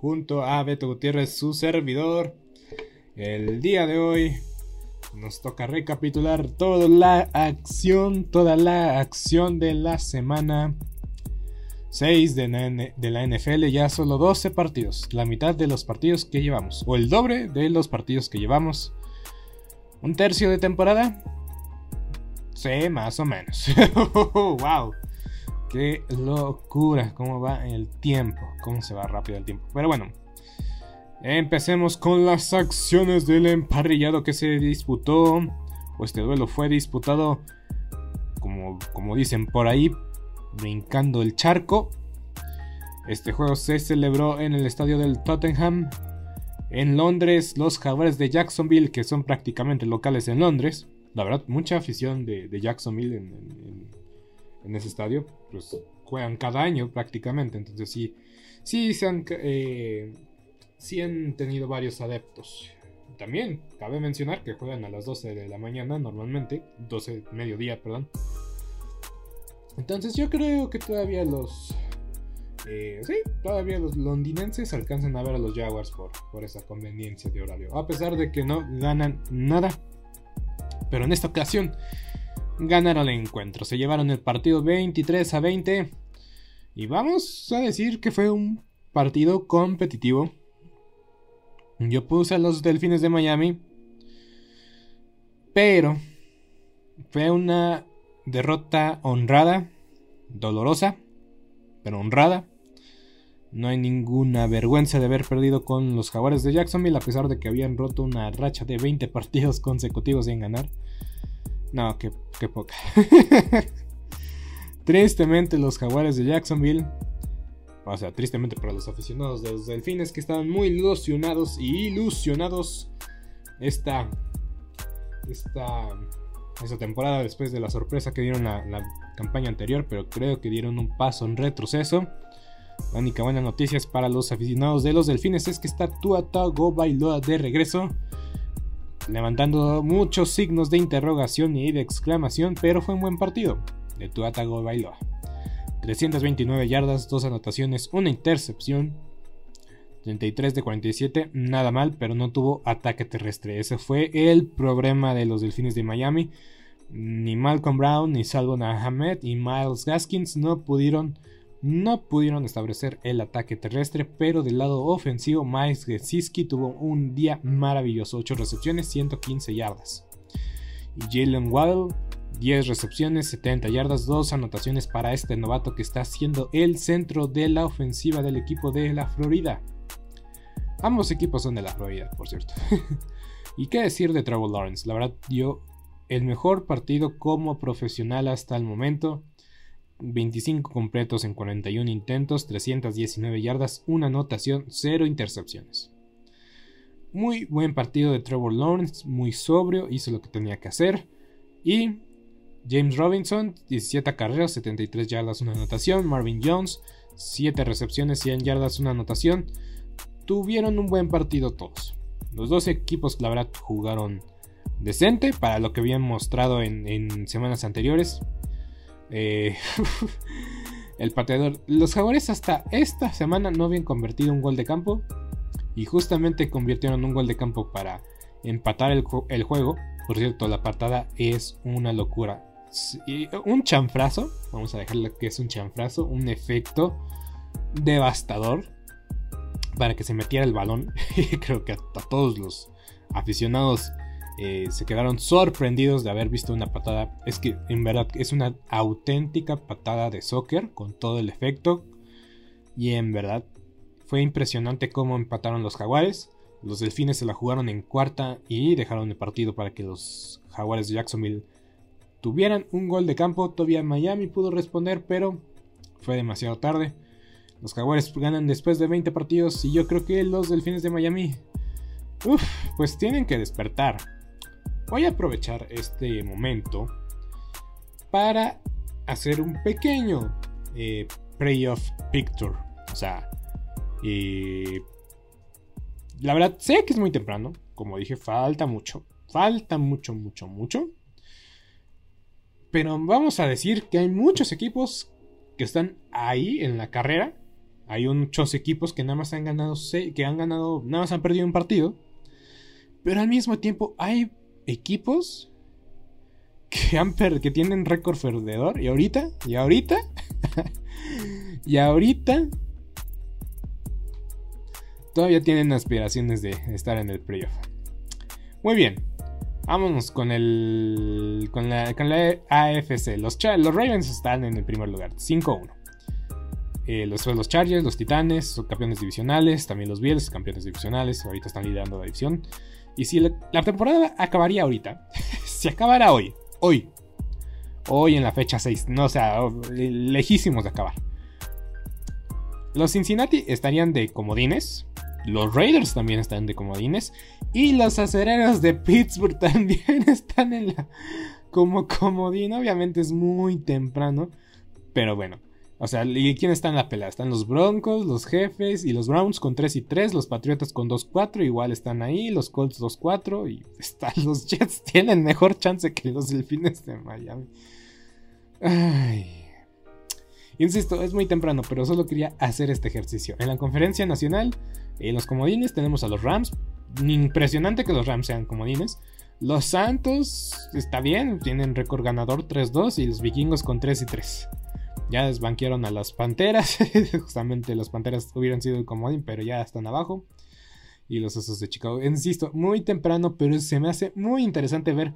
junto a Beto Gutiérrez, su servidor. El día de hoy nos toca recapitular toda la acción, toda la acción de la semana 6 de la, NFL, ya solo 12 partidos, la mitad de los partidos que llevamos, o el doble de los partidos que llevamos. ¿Un tercio de temporada? Sí, más o menos. ¡Wow! Qué locura, cómo va el tiempo, cómo se va rápido el tiempo. Pero bueno, empecemos con las acciones del emparrillado que se disputó, o este duelo fue disputado, como, como dicen por ahí, brincando el charco. Este juego se celebró en el estadio del Tottenham. En Londres, los jaguares de Jacksonville, que son prácticamente locales en Londres. La verdad, mucha afición de, Jacksonville en en ese estadio, pues juegan cada año prácticamente. Entonces sí, sí se han, eh, sí han tenido varios adeptos. También cabe mencionar que juegan a las 12 de la mañana normalmente, 12 mediodía, perdón. Entonces yo creo que todavía los... Eh, sí, todavía los londinenses alcanzan a ver a los Jaguars por, por esa conveniencia de horario. A pesar de que no ganan nada. Pero en esta ocasión ganaron el encuentro. Se llevaron el partido 23 a 20. Y vamos a decir que fue un partido competitivo. Yo puse a los Delfines de Miami. Pero fue una derrota honrada, dolorosa, pero honrada. No hay ninguna vergüenza de haber perdido con los Jaguares de Jacksonville a pesar de que habían roto una racha de 20 partidos consecutivos sin ganar. No, qué, poca. tristemente los jaguares de Jacksonville. O sea, tristemente para los aficionados de los delfines que estaban muy ilusionados y ilusionados esta, esta, esta temporada después de la sorpresa que dieron la, la campaña anterior, pero creo que dieron un paso en retroceso. La única buena noticia para los aficionados de los delfines es que está Tua Bailoa de regreso levantando muchos signos de interrogación y de exclamación, pero fue un buen partido de Tuatago Bailoa. 329 yardas, 2 anotaciones, una intercepción. 33 de 47, nada mal, pero no tuvo ataque terrestre. Ese fue el problema de los Delfines de Miami. Ni Malcolm Brown, ni Salvon Ahmed y Miles Gaskins no pudieron no pudieron establecer el ataque terrestre, pero del lado ofensivo, Miles Gesicki tuvo un día maravilloso: 8 recepciones, 115 yardas. Y Jalen Waddle, 10 recepciones, 70 yardas, 2 anotaciones para este novato que está siendo el centro de la ofensiva del equipo de la Florida. Ambos equipos son de la Florida, por cierto. y qué decir de Trevor Lawrence, la verdad dio el mejor partido como profesional hasta el momento. 25 completos en 41 intentos, 319 yardas, una anotación, 0 intercepciones. Muy buen partido de Trevor Lawrence, muy sobrio, hizo lo que tenía que hacer. Y James Robinson, 17 carreras, 73 yardas, una anotación. Marvin Jones, 7 recepciones, 100 yardas, una anotación. Tuvieron un buen partido todos. Los dos equipos, la verdad, jugaron decente para lo que habían mostrado en, semanas anteriores. Eh, el pateador. Los jaguares hasta esta semana no habían convertido un gol de campo. Y justamente convirtieron un gol de campo para empatar el, juego. Por cierto, la patada es una locura. Un chanfrazo. Vamos a dejarlo que es un chanfrazo. Un efecto devastador. Para que se metiera el balón. Creo que a todos los aficionados eh, se quedaron sorprendidos de haber visto una patada. Es que en verdad es una auténtica patada de soccer con todo el efecto. Y en verdad fue impresionante cómo empataron los jaguares. Los delfines se la jugaron en cuarta y dejaron el partido para que los jaguares de Jacksonville tuvieran un gol de campo. Todavía Miami pudo responder, pero fue demasiado tarde. Los jaguares ganan después de 20 partidos y yo creo que los delfines de Miami, uff, pues tienen que despertar. Voy a aprovechar este momento para hacer un pequeño eh, playoff picture. O sea, la verdad sé que es muy temprano. Como dije, falta mucho. Falta mucho, mucho, mucho. Pero vamos a decir que hay muchos equipos que están ahí en la carrera. Hay muchos equipos que nada más han ganado, que han ganado, nada más han perdido un partido. Pero al mismo tiempo hay equipos que, tienen récord perdedor. Y ahorita, y ahorita, y ahorita todavía tienen aspiraciones de estar en el playoff. Muy bien, vámonos con el con la, con la AFC. Los, los Ravens están en el primer lugar, 5-1. Eh, los, los Chargers, los Titanes, son campeones divisionales. También los Bills, campeones divisionales. Ahorita están liderando la división. Y si la, temporada acabaría ahorita, si acabara hoy, hoy, hoy en la fecha 6, no, o sea, lejísimos de acabar. Los Cincinnati estarían de comodines, los Raiders también están de comodines y los acereros de Pittsburgh también están en la como comodín. Obviamente es muy temprano, pero bueno, o sea, ¿y quién está en la pelea? Están los Broncos, los Jefes y los Browns con 3 y 3, los Patriotas con 2-4, igual están ahí, los Colts 2-4 y están los Jets tienen mejor chance que los Delfines de Miami. Ay. Insisto, es muy temprano, pero solo quería hacer este ejercicio. En la conferencia nacional, en los comodines tenemos a los Rams. Impresionante que los Rams sean comodines. Los Santos está bien, tienen récord ganador 3-2 y los Vikingos con 3 y 3. Ya desbanquearon a las Panteras. Justamente las Panteras hubieran sido el comodín, pero ya están abajo. Y los Osos de Chicago. Insisto, muy temprano, pero se me hace muy interesante ver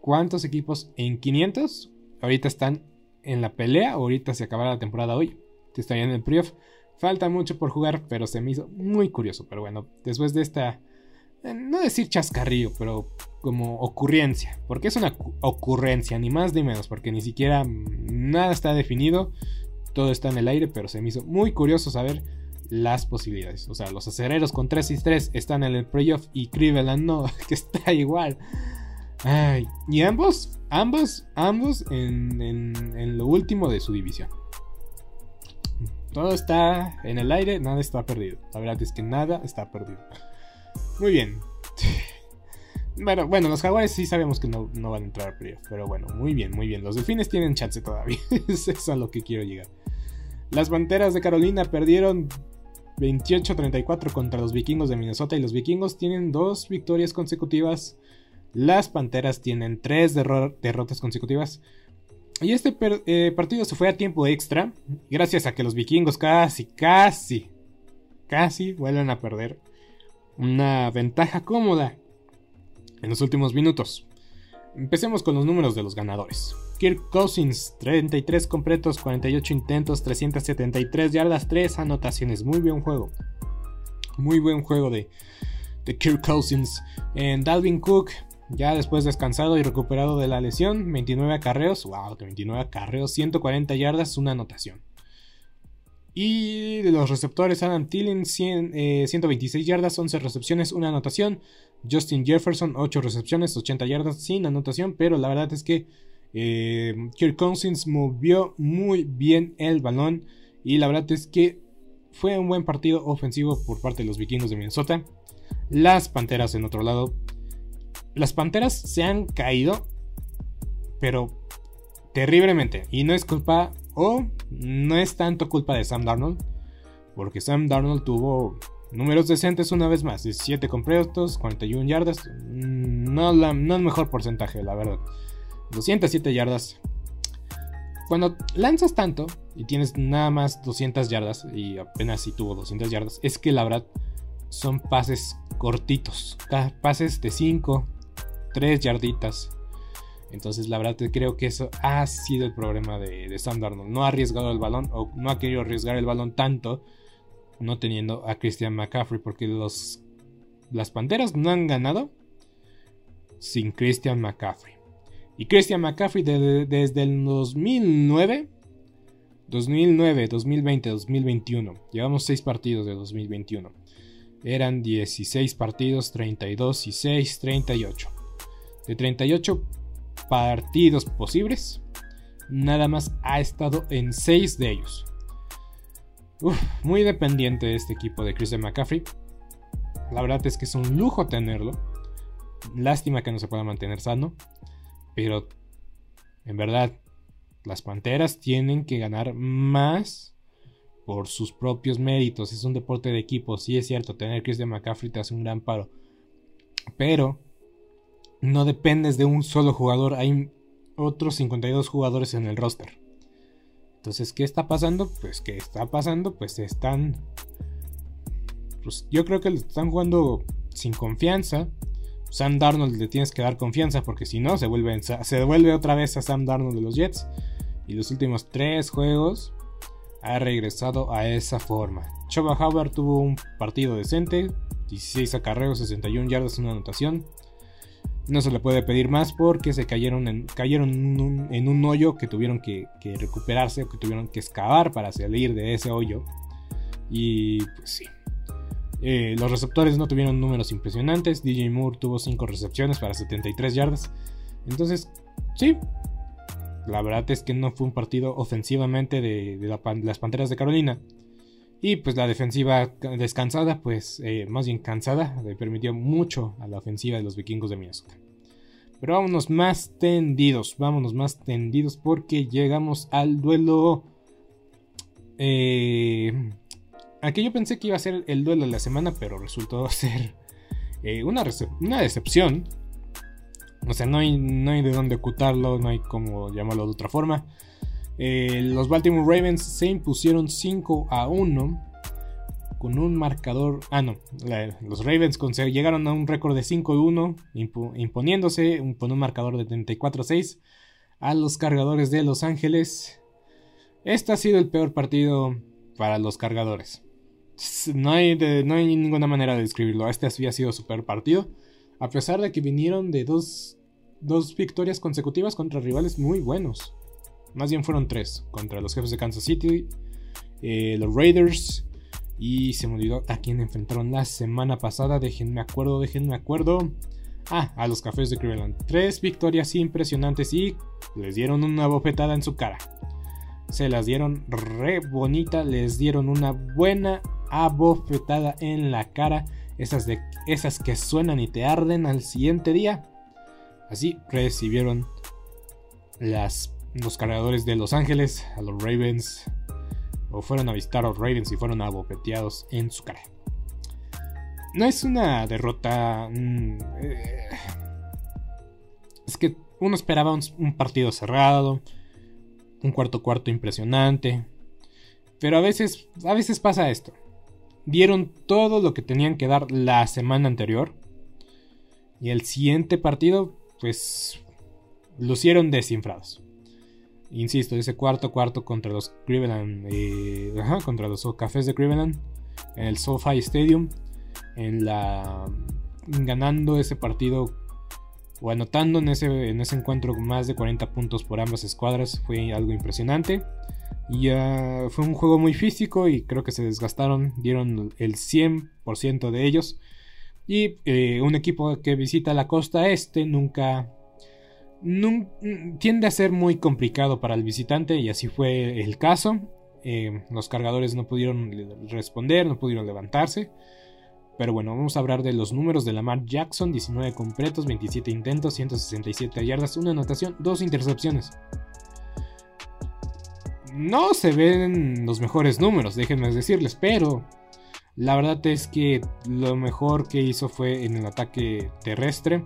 cuántos equipos en 500 ahorita están en la pelea. Ahorita se acabará la temporada hoy. Estarían en el playoff. Falta mucho por jugar, pero se me hizo muy curioso. Pero bueno, después de esta no decir chascarrillo, pero como ocurrencia, porque es una ocurrencia, ni más ni menos, porque ni siquiera nada está definido, todo está en el aire, pero se me hizo muy curioso saber las posibilidades. O sea, los acereros con 3 y 3 están en el playoff y Cleveland no, que está igual. Ay, y ambos, ambos, ambos en, en lo último de su división. Todo está en el aire, nada está perdido. La verdad es que nada está perdido. Muy bien. Bueno, bueno, los jaguares sí sabemos que no, van a entrar a playoff. Pero bueno, muy bien, muy bien. Los delfines tienen chance todavía. es a lo que quiero llegar. Las panteras de Carolina perdieron 28-34 contra los vikingos de Minnesota. Y los vikingos tienen dos victorias consecutivas. Las panteras tienen tres derrotas consecutivas. Y este eh, partido se fue a tiempo extra. Gracias a que los vikingos casi, casi, casi vuelven a perder una ventaja cómoda en los últimos minutos. Empecemos con los números de los ganadores. Kirk Cousins, 33 completos, 48 intentos, 373 yardas, 3 anotaciones. Muy buen juego. Muy buen juego de, de Kirk Cousins. En Dalvin Cook, ya después descansado y recuperado de la lesión, 29 acarreos. Wow, 29 acarreos, 140 yardas, una anotación. Y de los receptores, Adam Thielen, 126 eh, yardas, 11 recepciones, una anotación. Justin Jefferson, 8 recepciones, 80 yardas, sin anotación. Pero la verdad es que eh, Kirk Cousins movió muy bien el balón. Y la verdad es que fue un buen partido ofensivo por parte de los vikingos de Minnesota. Las Panteras en otro lado. Las Panteras se han caído, pero terriblemente. Y no es culpa, o no es tanto culpa de Sam Darnold, porque Sam Darnold tuvo números decentes una vez más: 17 completos, 41 yardas. Mm, no, la, no el mejor porcentaje, la verdad. 207 yardas. Cuando lanzas tanto y tienes nada más 200 yardas, y apenas si tuvo 200 yardas, es que la verdad son pases cortitos, pases de 5, 3 yarditas. Entonces la verdad creo que eso ha sido el problema de, de, Sam. No ha arriesgado el balón o no ha querido arriesgar el balón tanto no teniendo a Christian McCaffrey porque los, las Panteras no han ganado sin Christian McCaffrey. Y Christian McCaffrey desde el 2009, 2009, 2020, 2021. Llevamos 6 partidos de 2021. Eran 16 partidos, 32 y 6, 38. De 38 partidos posibles, nada más ha estado en 6 de ellos. Muy dependiente de este equipo de Christian McCaffrey. La verdad es que es un lujo tenerlo. Lástima que no se pueda mantener sano. Pero en verdad, las Panteras tienen que ganar más por sus propios méritos. Es un deporte de equipo. Sí es cierto, tener Christian McCaffrey te hace un gran paro. Pero no dependes de un solo jugador. Hay otros 52 jugadores en el roster. Entonces, ¿qué está pasando? Pues, ¿qué está pasando? Pues están... Pues yo creo que están jugando sin confianza. Sam Darnold le tienes que dar confianza porque si no se vuelve, se devuelve otra vez a Sam Darnold de los Jets. Y los últimos tres juegos ha regresado a esa forma. Choba Howard tuvo un partido decente, 16 acarreos, 61 yardas, una anotación. No se le puede pedir más porque se cayeron en, cayeron en, un, hoyo que tuvieron que, recuperarse o que tuvieron que excavar para salir de ese hoyo. Y pues sí, eh, los receptores no tuvieron números impresionantes. DJ Moore tuvo 5 recepciones para 73 yardas. Entonces, sí. La verdad es que no fue un partido ofensivamente de, las Panteras de Carolina. Y pues la defensiva descansada, pues eh, más bien cansada, le permitió mucho a la ofensiva de los vikingos de Minnesota. Pero vámonos más tendidos, vámonos más tendidos porque llegamos al duelo eh, Aquí yo pensé que iba a ser el duelo de la semana, pero resultó ser eh, una, una, decepción. O sea, no hay, no hay de dónde ocultarlo, no hay como llamarlo de otra forma. Eh, los Baltimore Ravens se impusieron 5 a 1 con un marcador. Ah, no. los Ravens llegaron a un récord de 5 a 1, imponiéndose con un marcador de 34 a 6 a los cargadores de Los Ángeles. Este ha sido el peor partido para los cargadores. No hay, ninguna manera de describirlo. Este había sido super partido. A pesar de que vinieron de dos victorias consecutivas contra rivales muy buenos. Más bien fueron tres. Contra los jefes de Kansas City, eh, los Raiders. Y se me olvidó a quién enfrentaron la semana pasada. Déjenme acuerdo, déjenme acuerdo. Ah, a los cafés de Cleveland. Tres victorias impresionantes y les dieron una bofetada en su cara. Se las dieron re bonita, les dieron una buena abofetada en la cara, esas, de, esas que suenan y te arden al siguiente día. Así recibieron las, los cargadores de Los Ángeles a los Ravens, o fueron a visitar a los Ravens y fueron abofeteados en su cara. No es una derrota... Mm, eh, es que uno esperaba un partido cerrado, un cuarto cuarto impresionante. Pero a veces, a veces pasa esto dieron todo lo que tenían que dar la semana anterior. Y el siguiente partido, pues, lucieron desinfrados. Insisto, ese cuarto cuarto contra los Cleveland, eh, contra los Cafés de Cleveland, en el SoFi Stadium, en la ganando ese partido o anotando en ese, en ese encuentro más de 40 puntos por ambas escuadras fue algo impresionante. Y fue un juego muy físico y creo que se desgastaron, dieron el 100% de ellos. Y eh, un equipo que visita la costa este nunca, tiende a ser muy complicado para el visitante y así fue el caso. eh, los cargadores no pudieron responder, no pudieron levantarse. Pero bueno, vamos a hablar de los números de Lamar Jackson: 19 completos, 27 intentos, 167 yardas, una anotación, dos intercepciones. No se ven los mejores números, déjenme decirles, pero la verdad es que lo mejor que hizo fue en el ataque terrestre.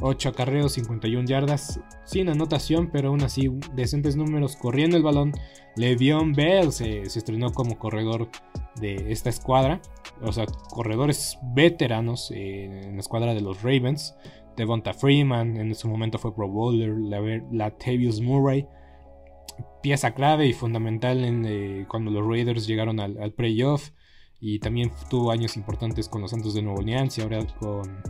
8 acarreos, 51 yardas, sin anotación, pero aún así decentes números corriendo el balón. Le'Veon Bell se, estrenó como corredor de esta escuadra, o sea, corredores veteranos en la escuadra de los Ravens. Devonta Freeman, en su momento fue Pro Bowler, Latavius Murray, pieza clave y fundamental en, eh, cuando los Raiders llegaron al, al playoff y también tuvo años importantes con los Santos de Nueva Orleans y ahora con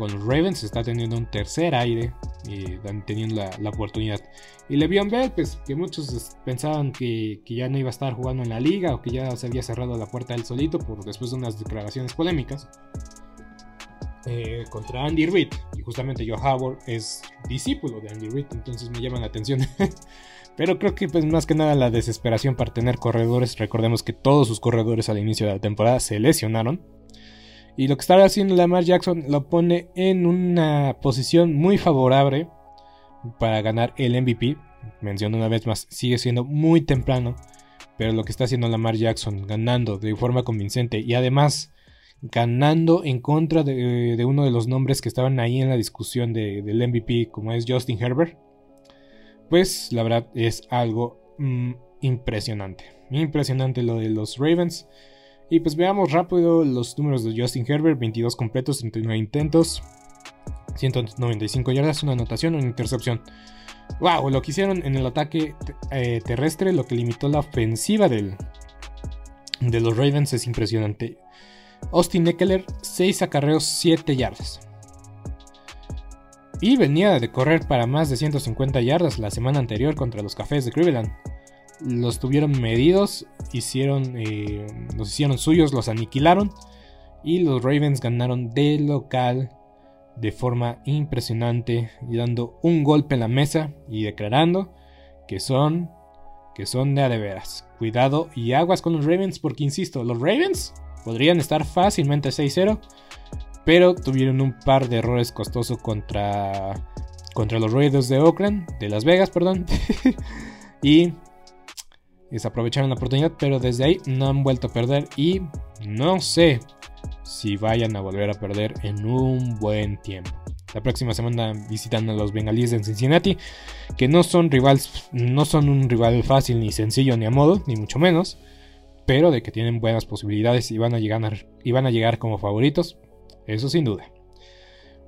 con los Ravens está teniendo un tercer aire y teniendo la, oportunidad. Y Le'Veon Bell, pues que muchos pensaban que, ya no iba a estar jugando en la liga o que ya se había cerrado la puerta él solito por después de unas declaraciones polémicas eh, contra Andy Reid. Y justamente Joe Howard es discípulo de Andy Reid, entonces me llama la atención. Pero creo que pues más que nada la desesperación para tener corredores. Recordemos que todos sus corredores al inicio de la temporada se lesionaron. Y lo que está haciendo Lamar Jackson lo pone en una posición muy favorable para ganar el MVP. Menciono una vez más, sigue siendo muy temprano. Pero lo que está haciendo Lamar Jackson, ganando de forma convincente y además ganando en contra de, uno de los nombres que estaban ahí en la discusión del MVP, como es Justin Herbert, pues la verdad es algo mm, impresionante. Impresionante lo de los Ravens. Y pues veamos rápido los números de Justin Herbert, 22 completos, 39 intentos, 195 yardas, una anotación, una intercepción. Wow, lo que hicieron en el ataque eh, terrestre, lo que limitó la ofensiva del, de los Ravens es impresionante. Austin Eckler, 6 acarreos, 7 yardas. Y venía de correr para más de 150 yardas la semana anterior contra los Cafés de Cleveland los tuvieron medidos, hicieron, eh, los hicieron suyos, los aniquilaron y los Ravens ganaron de local de forma impresionante y dando un golpe en la mesa y declarando que son que son de a de veras. Cuidado y aguas con los Ravens porque insisto, los Ravens podrían estar fácilmente 6-0, pero tuvieron un par de errores costosos contra contra los Raiders de Oakland, de Las Vegas, perdón. y desaprovecharon la oportunidad, pero desde ahí no han vuelto a perder y no sé si vayan a volver a perder en un buen tiempo. La próxima semana visitan a los bengalíes de Cincinnati, que no son rivales, no son un rival fácil ni sencillo ni a modo, ni mucho menos, pero de que tienen buenas posibilidades y van a llegar, y van a llegar como favoritos, eso sin duda.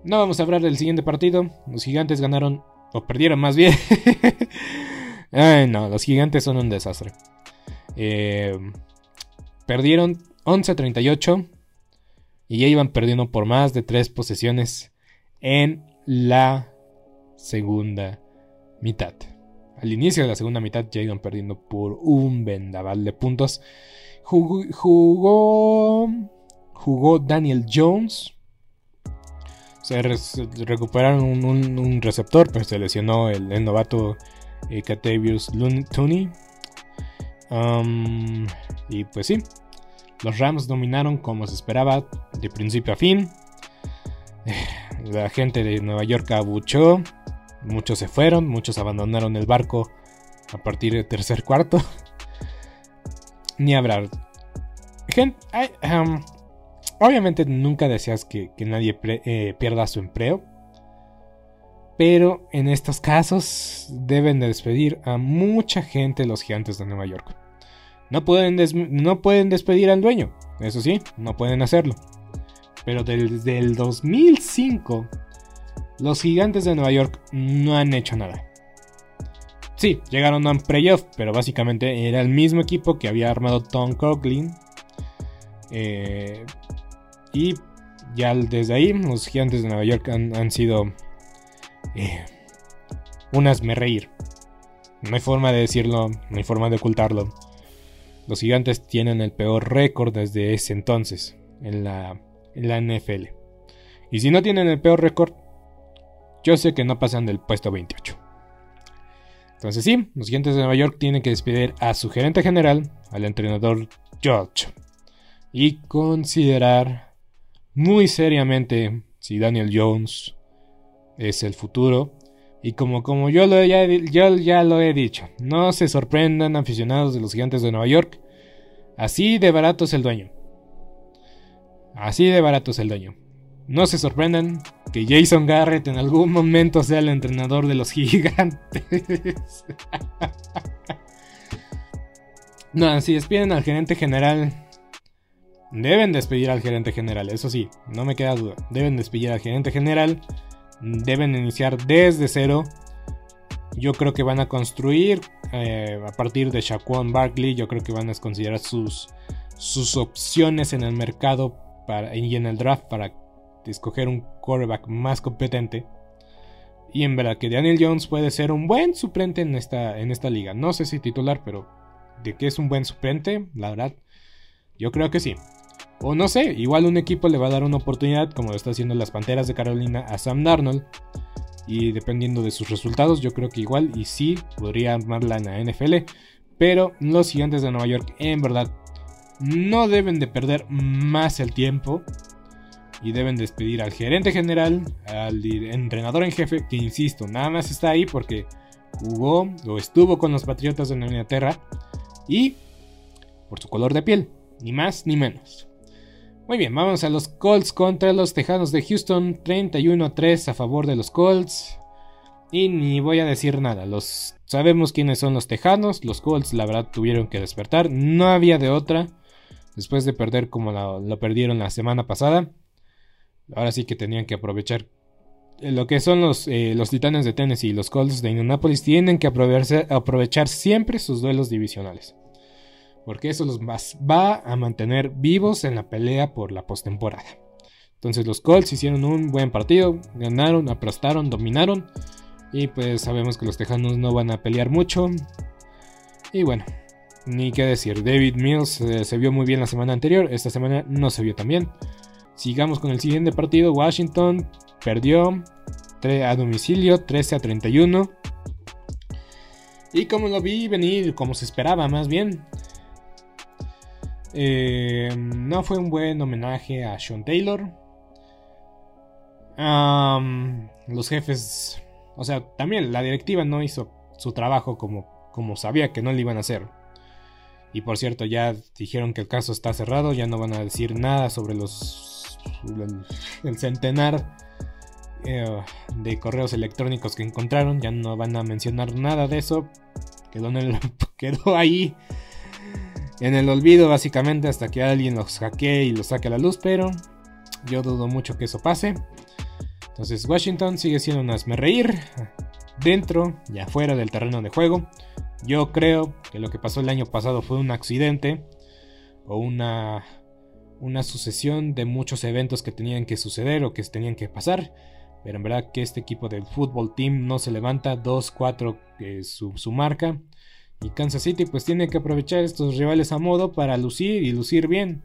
No vamos a hablar del siguiente partido. Los gigantes ganaron, o perdieron más bien, Ay, no, los gigantes son un desastre. Eh, perdieron 11-38 y ya iban perdiendo por más de 3 posesiones en la segunda mitad. Al inicio de la segunda mitad ya iban perdiendo por un vendaval de puntos. Jugó, jugó, Daniel Jones. Se recuperaron un, receptor, pero se lesionó el novato eh, Catavius Tooney. Um, y pues sí, los Rams dominaron como se esperaba de principio a fin. La gente de Nueva York abuchó. Muchos se fueron, muchos abandonaron el barco a partir del tercer cuarto. Ni hablar. Gente, um, obviamente nunca deseas que, nadie eh, pierda su empleo. Pero en estos casos deben de despedir a mucha gente los gigantes de Nueva York. No pueden, no pueden despedir al dueño, eso sí, no pueden hacerlo. Pero desde el 2005, los gigantes de Nueva York no han hecho nada. Sí, llegaron a un playoff, pero básicamente era el mismo equipo que había armado Tom Coughlin. Eh, y ya desde ahí, los gigantes de Nueva York han sido eh, me reír. No hay forma de decirlo, no hay forma de ocultarlo. Los gigantes tienen el peor récord desde ese entonces en la, en la NFL. Y si no tienen el peor récord, yo sé que no pasan del puesto 28. Entonces sí, los gigantes de Nueva York tienen que despedir a su gerente general, al entrenador George, y considerar muy seriamente si Daniel Jones es el futuro. Y como, como yo, lo, ya, yo ya lo he dicho, no se sorprendan aficionados de los gigantes de Nueva York. Así de barato es el dueño. Así de barato es el dueño. No se sorprendan que Jason Garrett en algún momento sea el entrenador de los gigantes. no, si despiden al gerente general. Deben despedir al gerente general, eso sí, no me queda duda. Deben despedir al gerente general. Deben iniciar desde cero. Yo creo que van a construir eh, a partir de Shaquan Barkley. Yo creo que van a considerar sus, sus opciones en el mercado para, y en el draft para escoger un quarterback más competente. Y en verdad que Daniel Jones puede ser un buen suplente en esta, en esta liga. No sé si titular, pero de que es un buen suplente, la verdad, yo creo que sí. O no sé, igual un equipo le va a dar una oportunidad, como lo está haciendo las Panteras de Carolina a Sam Darnold. Y dependiendo de sus resultados, yo creo que igual y sí podría armarla en la NFL. Pero los gigantes de Nueva York, en verdad, no deben de perder más el tiempo y deben despedir al gerente general, al entrenador en jefe, que insisto, nada más está ahí porque jugó o estuvo con los Patriotas de Inglaterra y por su color de piel, ni más ni menos. Muy bien, vamos a los Colts contra los Tejanos de Houston, 31-3 a favor de los Colts. Y ni voy a decir nada, los sabemos quiénes son los Tejanos, los Colts la verdad tuvieron que despertar, no había de otra, después de perder como lo perdieron la semana pasada. Ahora sí que tenían que aprovechar eh, lo que son los, eh, los Titanes de Tennessee y los Colts de Indianapolis tienen que aprovechar siempre sus duelos divisionales. Porque eso los va a mantener vivos en la pelea por la postemporada. Entonces los Colts hicieron un buen partido, ganaron, aplastaron, dominaron. Y pues sabemos que los Tejanos no van a pelear mucho. Y bueno, ni qué decir. David Mills eh, se vio muy bien la semana anterior, esta semana no se vio tan bien. Sigamos con el siguiente partido. Washington perdió a domicilio 13 a 31. Y como lo vi venir, como se esperaba más bien. Eh, no fue un buen homenaje a Sean Taylor. los jefes, o sea, también la directiva no hizo su trabajo como, como sabía que no lo iban a hacer. Y por cierto, ya dijeron que el caso está cerrado, ya no van a decir nada sobre los el, centenar eh, de correos electrónicos que encontraron. Ya no van a mencionar nada de eso. Quedó, quedó ahí en el olvido básicamente hasta que alguien los hackee y los saque a la luz. Pero yo dudo mucho que eso pase. Entonces Washington sigue siendo un reír dentro y afuera del terreno de juego. Yo creo que lo que pasó el año pasado fue un accidente o una una sucesión de muchos eventos que tenían que suceder o que tenían que pasar. Pero en verdad que este equipo del fútbol team no se levanta 2-4 es su, su, marca. Y Kansas City pues tiene que aprovechar estos rivales a modo para lucir y lucir bien.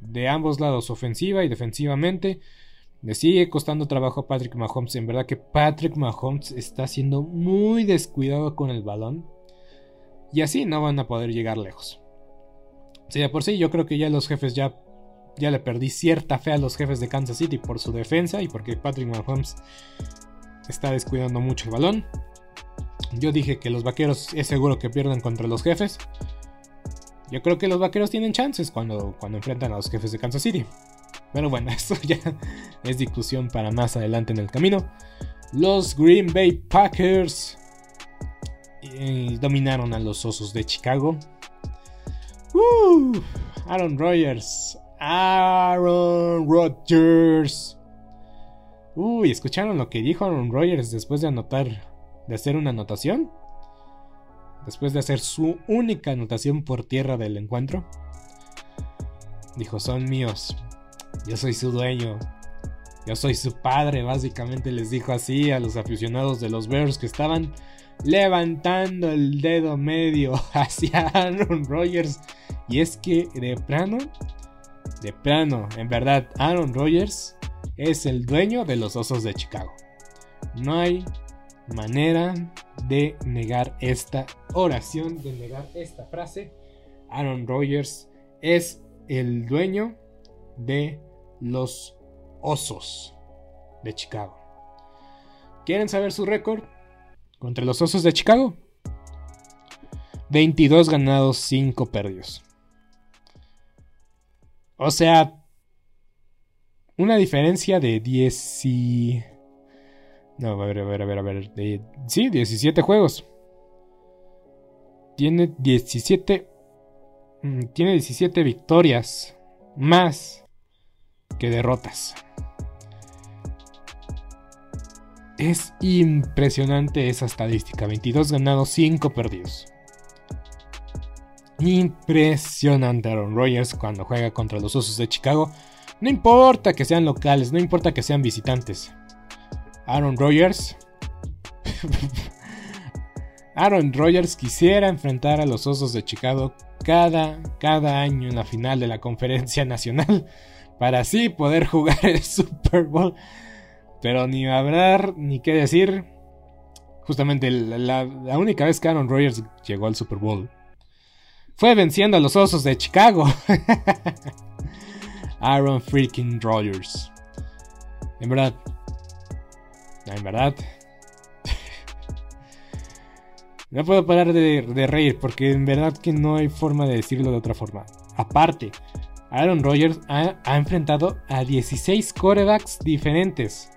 De ambos lados, ofensiva y defensivamente. Le sigue costando trabajo a Patrick Mahomes. En verdad que Patrick Mahomes está siendo muy descuidado con el balón. Y así no van a poder llegar lejos. O sea, por sí yo creo que ya los jefes ya ya le perdí cierta fe a los jefes de Kansas City por su defensa y porque Patrick Mahomes está descuidando mucho el balón. Yo dije que los vaqueros es seguro que pierdan contra los jefes. Yo creo que los vaqueros tienen chances cuando, cuando enfrentan a los jefes de Kansas City. Pero bueno, eso ya es discusión para más adelante en el camino. Los Green Bay Packers eh, dominaron a los Osos de Chicago. Aaron Rodgers Aaron Rodgers. Uy, ¿escucharon lo que dijo Aaron Rodgers después de anotar, de hacer una anotación? Después de hacer su única anotación por tierra del encuentro. Dijo, son míos. Yo soy su dueño. Yo soy su padre, básicamente les dijo así a los aficionados de los Bears que estaban levantando el dedo medio hacia Aaron Rodgers. Y es que de plano de plano, en verdad, Aaron Rodgers es el dueño de los Osos de Chicago. No hay manera de negar esta oración, de negar esta frase. Aaron Rodgers es el dueño de los Osos de Chicago. ¿Quieren saber su récord contra los Osos de Chicago? 22 ganados, 5 perdidos. O sea, una diferencia de 10 y... No, a ver, a ver, a ver, a ver. Sí, 17 juegos. Tiene 17... Mm, tiene 17 victorias. Más que derrotas. Es impresionante esa estadística. 22 ganados, 5 perdidos. Impresionante Aaron Rodgers cuando juega contra los Osos de Chicago. No importa que sean locales, no importa que sean visitantes. Aaron Rodgers. Aaron Rodgers quisiera enfrentar a los Osos de Chicago cada, cada año en la final de la conferencia nacional para así poder jugar el Super Bowl. Pero ni hablar ni qué decir. Justamente la, la única vez que Aaron Rodgers llegó al Super Bowl fue venciendo a los Osos de Chicago. Aaron freaking Rodgers. En verdad. En verdad. no puedo parar de, reír porque en verdad que no hay forma de decirlo de otra forma. Aparte, Aaron Rodgers ha, ha enfrentado a 16 corebacks diferentes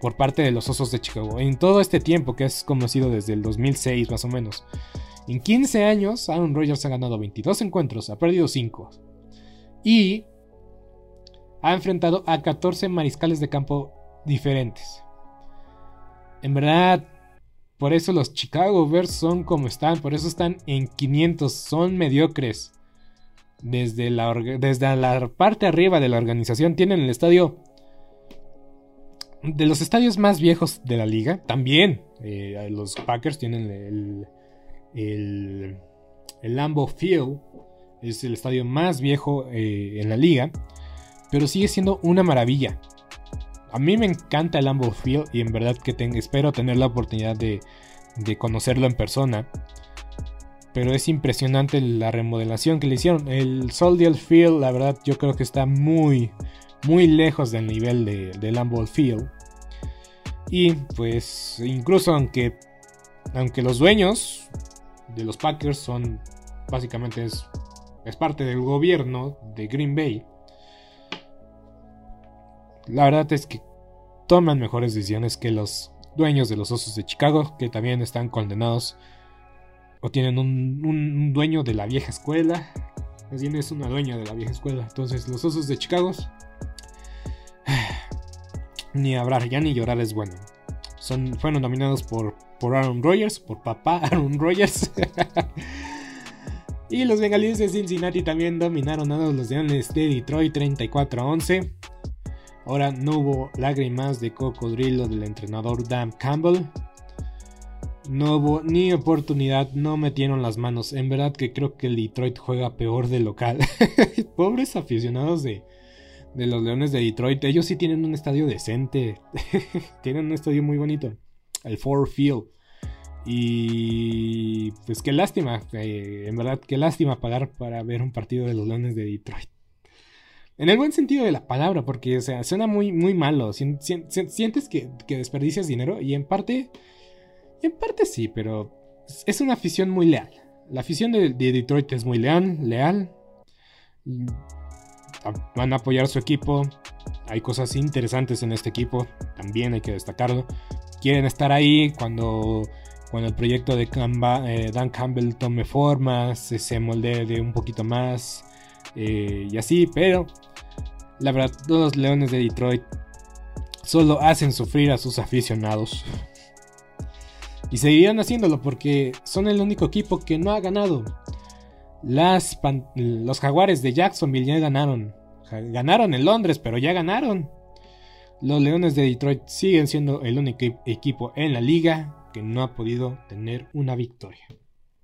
por parte de los Osos de Chicago en todo este tiempo que es conocido desde el 2006 más o menos. En 15 años, Aaron Rodgers ha ganado 22 encuentros, ha perdido 5. Y ha enfrentado a 14 mariscales de campo diferentes. En verdad, por eso los Chicago Bears son como están, por eso están en 500, son mediocres. Desde la, desde la parte arriba de la organización tienen el estadio de los estadios más viejos de la liga. También eh, los Packers tienen el, el, Lambeau Field es el estadio más viejo eh, en la liga, pero sigue siendo una maravilla. A mí me encanta el Lambeau Field y en verdad que espero tener la oportunidad de, conocerlo en persona. Pero es impresionante la remodelación que le hicieron. El Soldier Field, la verdad, yo creo que está muy, muy lejos del nivel de, de Field. Y pues, incluso aunque, aunque los dueños de los Packers son básicamente es parte del gobierno de Green Bay. La verdad es que toman mejores decisiones que los dueños de los Osos de Chicago, que también están condenados o tienen un, dueño de la vieja escuela. Más bien es una dueña de la vieja escuela. Entonces los Osos de Chicago... Ni hablar ya ni llorar es bueno. Son, fueron nominados por por Aaron Rodgers, por papá Aaron Rodgers. y los bengalíes de Cincinnati también dominaron a los Leones de Detroit 34 a 11. Ahora no hubo lágrimas de cocodrilo del entrenador Dan Campbell. No hubo ni oportunidad, no metieron las manos. En verdad que creo que el Detroit juega peor de local. Pobres aficionados de, de los Leones de Detroit. Ellos sí tienen un estadio decente. tienen un estadio muy bonito el Ford Field. Y pues qué lástima, eh, en verdad qué lástima pagar para ver un partido de los Leones de Detroit. En el buen sentido de la palabra, porque o sea, suena muy, muy malo. sientes que, desperdicias dinero y en parte, en parte sí, pero es una afición muy leal. La afición de, de Detroit es muy leal, leal. Van a apoyar su equipo. Hay cosas interesantes en este equipo, también hay que destacarlo quieren estar ahí cuando, cuando el proyecto de eh, Dan Campbell tome forma, se, moldee de un poquito más eh, y así, pero la verdad, los Leones de Detroit solo hacen sufrir a sus aficionados. Y seguirán haciéndolo porque son el único equipo que no ha ganado. Las los jaguares de Jacksonville ganaron. Ganaron en Londres, pero ya ganaron. Los Leones de Detroit siguen siendo el único equipo en la liga que no ha podido tener una victoria.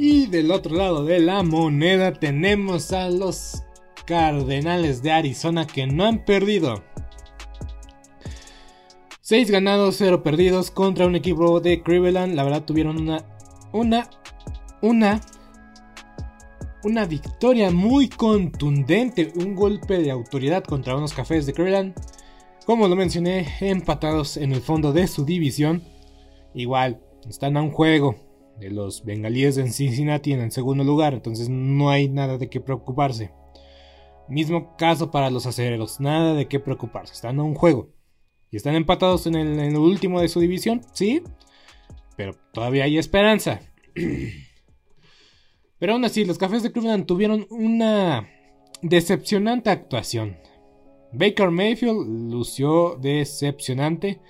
Y del otro lado de la moneda tenemos a los Cardenales de Arizona que no han perdido. 6 ganados, 0 perdidos contra un equipo de Cleveland. La verdad tuvieron una una una una victoria muy contundente, un golpe de autoridad contra unos cafés de Cleveland. Como lo mencioné, empatados en el fondo de su división. Igual, están a un juego de los bengalíes en Cincinnati en el segundo lugar, entonces no hay nada de qué preocuparse. Mismo caso para los acereros, nada de qué preocuparse, están a un juego. Y están empatados en el, último de su división, sí, pero todavía hay esperanza. Pero aún así, los cafés de Cleveland tuvieron una decepcionante actuación. Baker Mayfield lució decepcionante,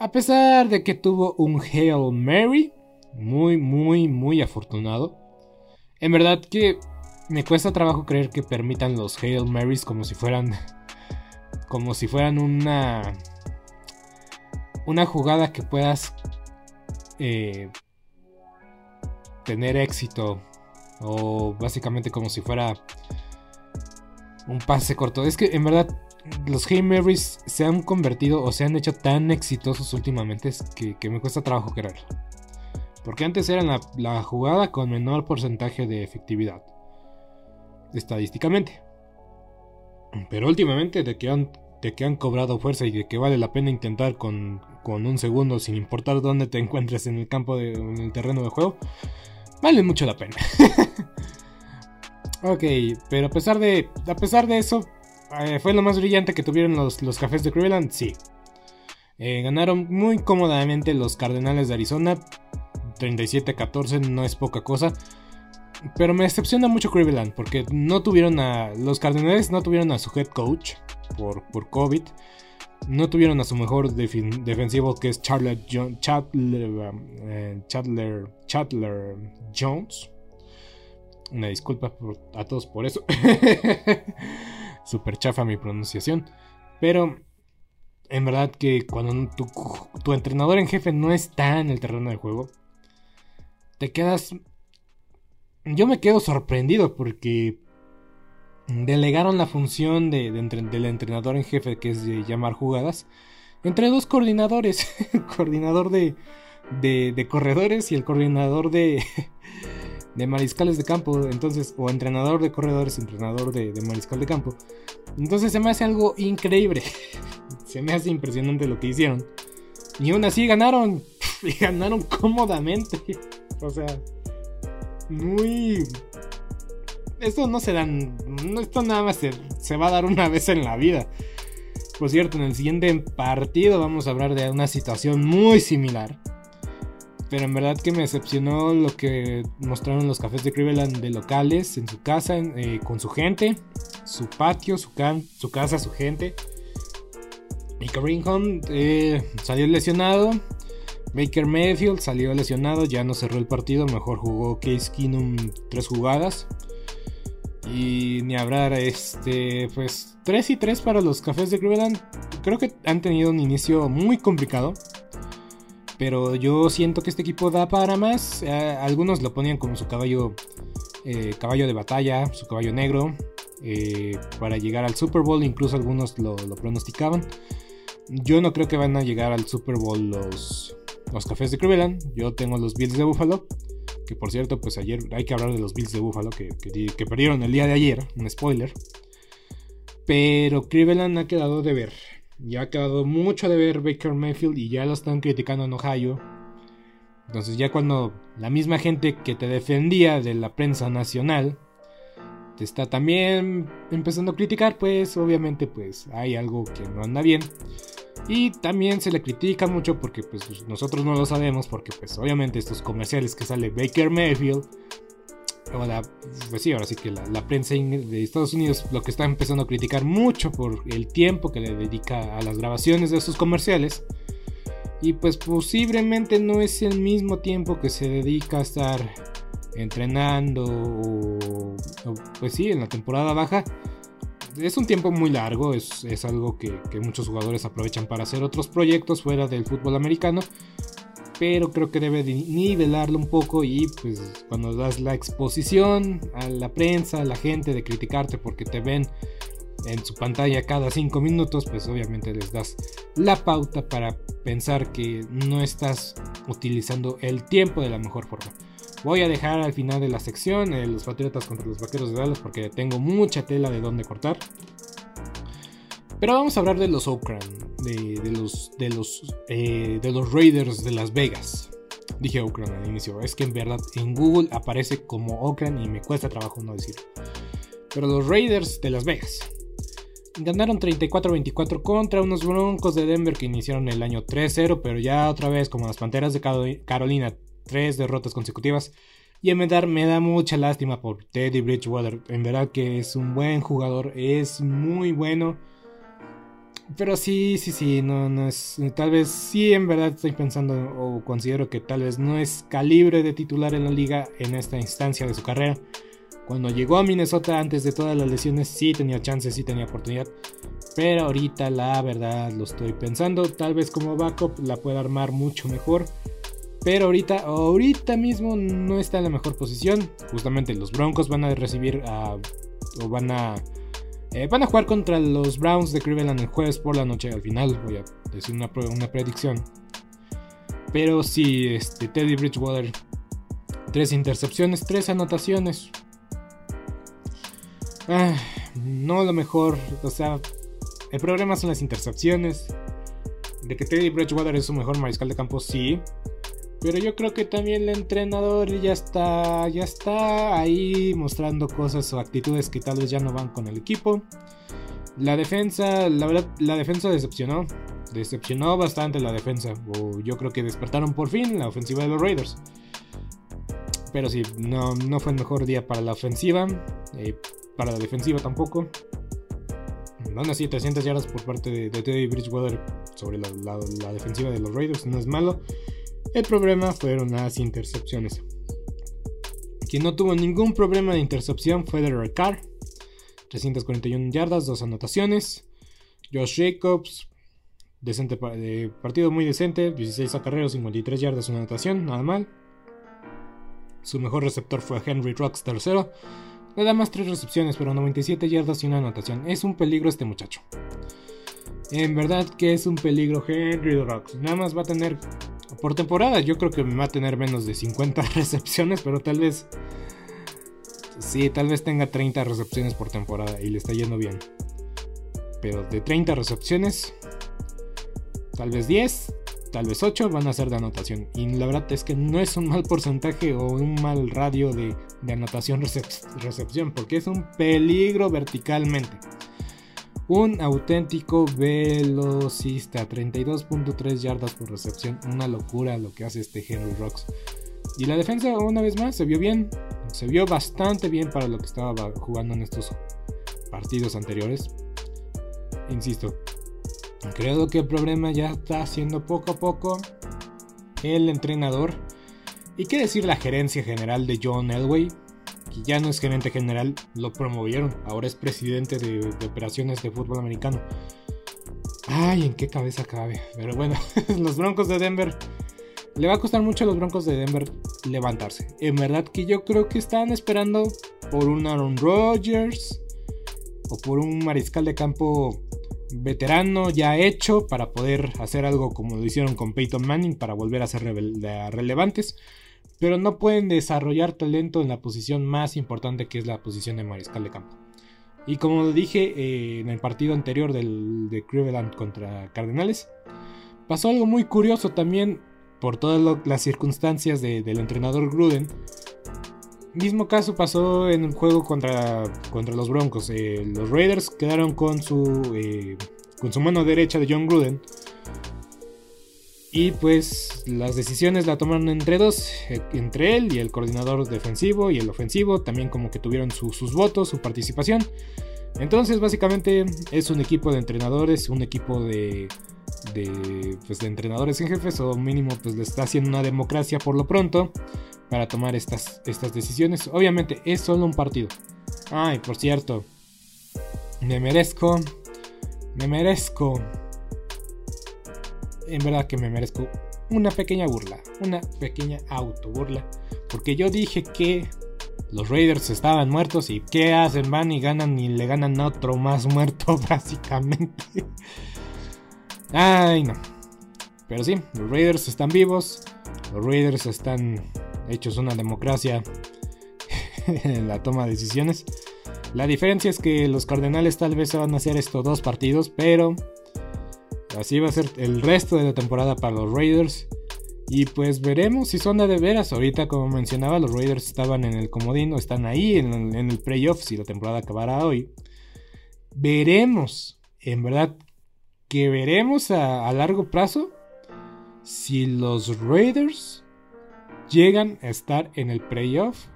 a pesar de que tuvo un Hail Mary muy, muy, muy afortunado. En verdad que me cuesta trabajo creer que permitan los Hail Marys como si fueran. Como si fueran una. Una jugada que puedas. Eh, tener éxito. O básicamente como si fuera. Un pase corto. Es que en verdad. Los Hail Marys se han convertido o se han hecho tan exitosos últimamente que, que me cuesta trabajo creerlo. Porque antes era la, jugada con menor porcentaje de efectividad. Estadísticamente. Pero últimamente de que han, de que han cobrado fuerza y de que vale la pena intentar con, un segundo sin importar dónde te encuentres en el campo de, en el terreno de juego, vale mucho la pena. ok, pero a pesar de, a pesar de eso, eh, fue lo más brillante que tuvieron los, los cafés de Cleveland, sí. Eh, ganaron muy cómodamente los Cardenales de Arizona, 37-14 no es poca cosa. Pero me decepciona mucho Cleveland porque no tuvieron a. Los Cardenales no tuvieron a su head coach por, por COVID. No tuvieron a su mejor defensivo que es Charlotte Chatler, eh, Chatler, Jones. Una disculpa a todos por eso. Super chafa mi pronunciación. Pero en verdad que cuando tu, tu entrenador en jefe no está en el terreno de juego, te quedas... Yo me quedo sorprendido porque delegaron la función de, del entrenador en jefe, que es de llamar jugadas, entre dos coordinadores. el coordinador de, de, corredores y el coordinador de, de mariscales de campo. Entonces, o entrenador de corredores, entrenador de, de mariscal de campo. Entonces se me hace algo increíble. se me hace impresionante lo que hicieron. Y aún así ganaron. Y ganaron cómodamente. O sea, muy... Esto no se dan... Esto nada más se, va a dar una vez en la vida. Por cierto, en el siguiente partido vamos a hablar de una situación muy similar. Pero en verdad que me decepcionó lo que mostraron los cafés de Cleveland de locales, en su casa, eh, con su gente, su patio, su, su casa, su gente. Y Kareem eh, salió lesionado. Baker Mayfield salió lesionado, ya no cerró el partido, mejor jugó Case Keenum tres jugadas. Y ni hablar, este, pues 3 y 3 para los Cafés de Cleveland. Creo que han tenido un inicio muy complicado. Pero yo siento que este equipo da para más. Algunos lo ponían como su caballo, eh, caballo de batalla, su caballo negro. Eh, para llegar al Super Bowl, incluso algunos lo pronosticaban. Yo no creo que van a llegar al Super Bowl los, los cafés de Cleveland, yo tengo los Bills de Buffalo. Que por cierto, pues ayer hay que hablar de los Bills de Buffalo que, que perdieron el día de ayer, un spoiler. Pero Cleveland ha quedado de ver. Ya ha quedado mucho de ver Baker Mayfield y ya lo están criticando en Ohio. Entonces ya cuando la misma gente que te defendía de la prensa nacional está también empezando a criticar, pues obviamente pues hay algo que no anda bien. Y también se le critica mucho porque pues nosotros no lo sabemos porque pues obviamente estos comerciales que sale Baker Mayfield ahora, pues sí, ahora sí que la, prensa de Estados Unidos lo que está empezando a criticar mucho por el tiempo que le dedica a las grabaciones de sus comerciales. Y pues posiblemente no es el mismo tiempo que se dedica a estar entrenando o, pues sí, en la temporada baja. Es un tiempo muy largo, es, algo que, muchos jugadores aprovechan para hacer otros proyectos fuera del fútbol americano pero creo que debe nivelarlo un poco y pues cuando das la exposición a la prensa, a la gente de criticarte porque te ven en su pantalla cada 5 minutos, pues obviamente les das la pauta para pensar que no estás utilizando el tiempo de la mejor forma. Voy a dejar al final de la sección los Patriotas contra los Vaqueros de Dallas porque tengo mucha tela de dónde cortar. Pero vamos a hablar de los Oakland de, los, de, los, eh, de los Raiders de Las Vegas. Dije Oakland al inicio, es que en verdad en Google aparece como Oakland y me cuesta trabajo no decirlo. Pero los Raiders de Las Vegas ganaron 34-24 contra unos Broncos de Denver que iniciaron el año 3-0, pero ya otra vez como las Panteras de Carolina, tres derrotas consecutivas. Y en verdad me da mucha lástima por Teddy Bridgewater. En verdad que es un buen jugador, es muy bueno. Pero sí, sí, sí, no, no es. Tal vez sí, en verdad estoy pensando o considero que tal vez no es calibre de titular en la liga en esta instancia de su carrera. Cuando llegó a Minnesota antes de todas las lesiones, sí tenía chances, sí tenía oportunidad. Pero ahorita, la verdad, lo estoy pensando. Tal vez como backup la pueda armar mucho mejor. Pero ahorita, ahorita mismo no está en la mejor posición. Justamente los Broncos van a recibir a. o van a eh, van a jugar contra los Browns de Cleveland el jueves por la noche. Al final voy a decir una, predicción. Pero sí, este, Teddy Bridgewater. Tres intercepciones, tres anotaciones. Ah, no lo mejor. O sea, el problema son las intercepciones. De que Teddy Bridgewater es su mejor mariscal de campo, sí. Pero yo creo que también el entrenador ya está, ya está ahí mostrando cosas o actitudes que tal vez ya no van con el equipo. La defensa, la verdad, la defensa decepcionó. Decepcionó bastante la defensa. Yo creo que despertaron por fin la ofensiva de los Raiders. Pero sí, no, no fue el mejor día para la ofensiva. Eh, para la defensiva tampoco. Aún así, 300 yardas por parte de, Teddy Bridgewater sobre la defensiva de los Raiders. No es malo. El problema fueron las intercepciones. Quien no tuvo ningún problema de intercepción fue Derek Carr. 341 yardas, 2 anotaciones. Josh Jacobs, decente de partido muy decente, 16 acarreos, 53 yardas, una anotación, nada mal. Su mejor receptor fue Henry Rocks tercero. Le da más 3 recepciones, pero 97 yardas y una anotación. Es un peligro este muchacho. En verdad que es un peligro Henry Rocks. Nada más va a tener por temporada yo creo que me va a tener menos de 50 recepciones, pero tal vez... Sí, tal vez tenga 30 recepciones por temporada y le está yendo bien. Pero de 30 recepciones, tal vez 10, tal vez 8 van a ser de anotación. Y la verdad es que no es un mal porcentaje o un mal radio de, anotación-recepción, porque es un peligro verticalmente. Un auténtico velocista, 32.3 yardas por recepción, una locura lo que hace este Henry Rocks. Y la defensa, una vez más, se vio bien, se vio bastante bien para lo que estaba jugando en estos partidos anteriores. Insisto, creo que el problema ya está haciendo poco a poco el entrenador. Y qué decir la gerencia general de John Elway, que ya no es gerente general, lo promovieron. Ahora es presidente de, operaciones de fútbol americano. Ay, en qué cabeza cabe. Pero bueno, los Broncos de Denver. Le va a costar mucho a los Broncos de Denver levantarse. En verdad que yo creo que están esperando por un Aaron Rodgers o por un mariscal de campo veterano ya hecho para poder hacer algo como lo hicieron con Peyton Manning para volver a ser relevantes, pero no pueden desarrollar talento en la posición más importante que es la posición de mariscal de campo. Y como lo dije eh, en el partido anterior del, de Cleveland contra Cardenales, pasó algo muy curioso también por todas las circunstancias del entrenador Gruden. Mismo caso pasó en el juego contra, contra los Broncos. Eh, los Raiders quedaron con su, eh, con su mano derecha de John Gruden. Y pues las decisiones la tomaron entre dos, entre él y el coordinador defensivo y el ofensivo, también como que tuvieron sus votos, su participación. Entonces básicamente es un equipo de entrenadores, un equipo de, de, pues, de entrenadores en jefes o mínimo pues le está haciendo una democracia por lo pronto para tomar estas, estas decisiones. Obviamente es solo un partido. Ay, por cierto, me merezco, me merezco en verdad que me merezco una pequeña burla, una pequeña autoburla, porque yo dije que los Raiders estaban muertos y ¿qué hacen? Van y ganan y le ganan a otro más muerto básicamente. Ay, no. Pero sí, los Raiders están vivos, los Raiders están hechos una democracia en la toma de decisiones. La diferencia es que los Cardenales tal vez se van a hacer estos dos partidos, pero Así va a ser el resto de la temporada para los Raiders. Y pues veremos si son de veras. Ahorita, como mencionaba, los Raiders estaban en el comodín o están ahí en, el playoff si la temporada acabará hoy. Veremos, en verdad, que veremos a, a largo plazo si los Raiders llegan a estar en el playoff.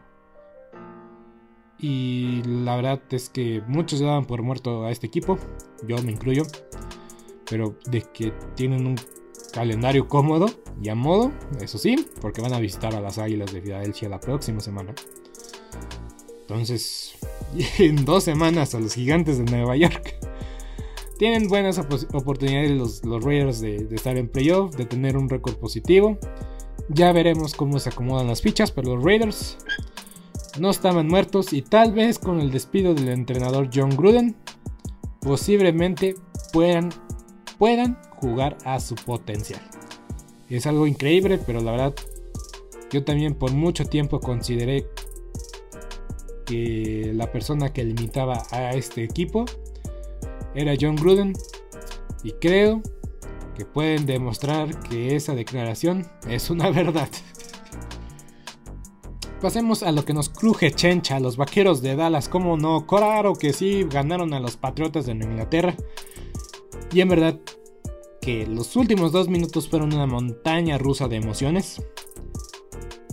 Y la verdad es que muchos daban por muerto a este equipo, yo me incluyo pero de que tienen un calendario cómodo y a modo, eso sí, porque van a visitar a las Águilas de Filadelfia la próxima semana. Entonces, en dos semanas a los gigantes de Nueva York. Tienen buenas oportunidades los, los Raiders de, de, estar en playoff, de tener un récord positivo. Ya veremos cómo se acomodan las fichas, pero los Raiders no estaban muertos y tal vez con el despido del entrenador John Gruden, posiblemente puedan puedan jugar a su potencial. Es algo increíble, pero la verdad yo también por mucho tiempo consideré que la persona que limitaba a este equipo era John Gruden y creo que pueden demostrar que esa declaración es una verdad. Pasemos a lo que nos cruje Chencha, los vaqueros de Dallas, como no, claro que sí, ganaron a los Patriotas de Inglaterra. Y en verdad, que los últimos dos minutos fueron una montaña rusa de emociones.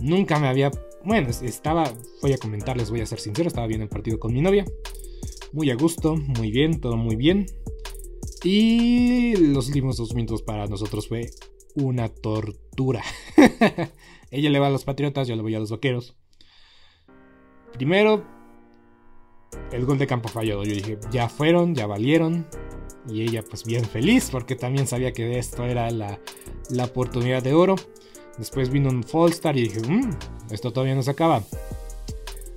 Nunca me había... Bueno, estaba... Voy a comentarles, voy a ser sincero, estaba viendo el partido con mi novia. Muy a gusto, muy bien, todo muy bien. Y los últimos dos minutos para nosotros fue una tortura. Ella le va a los Patriotas, yo le voy a los Vaqueros. Primero, el gol de campo fallado. Yo dije, ya fueron, ya valieron. Y ella pues bien feliz porque también sabía que esto era la, oportunidad de oro. Después vino un Fallstar y dije, mmm, esto todavía no se acaba.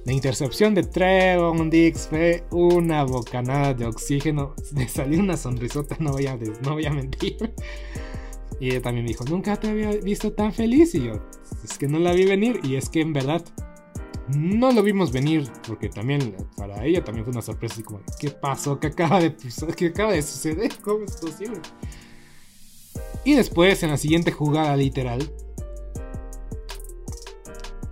La intercepción de Trevon Dix fue una bocanada de oxígeno. Le salió una sonrisota, no voy a, no voy a mentir. Y ella también me dijo, nunca te había visto tan feliz. Y yo, es que no la vi venir. Y es que en verdad no lo vimos venir, porque también para ella también fue una sorpresa, como, ¿qué pasó? ¿Qué acaba de, ¿qué acaba de suceder? ¿Cómo es posible? Y después, en la siguiente jugada literal,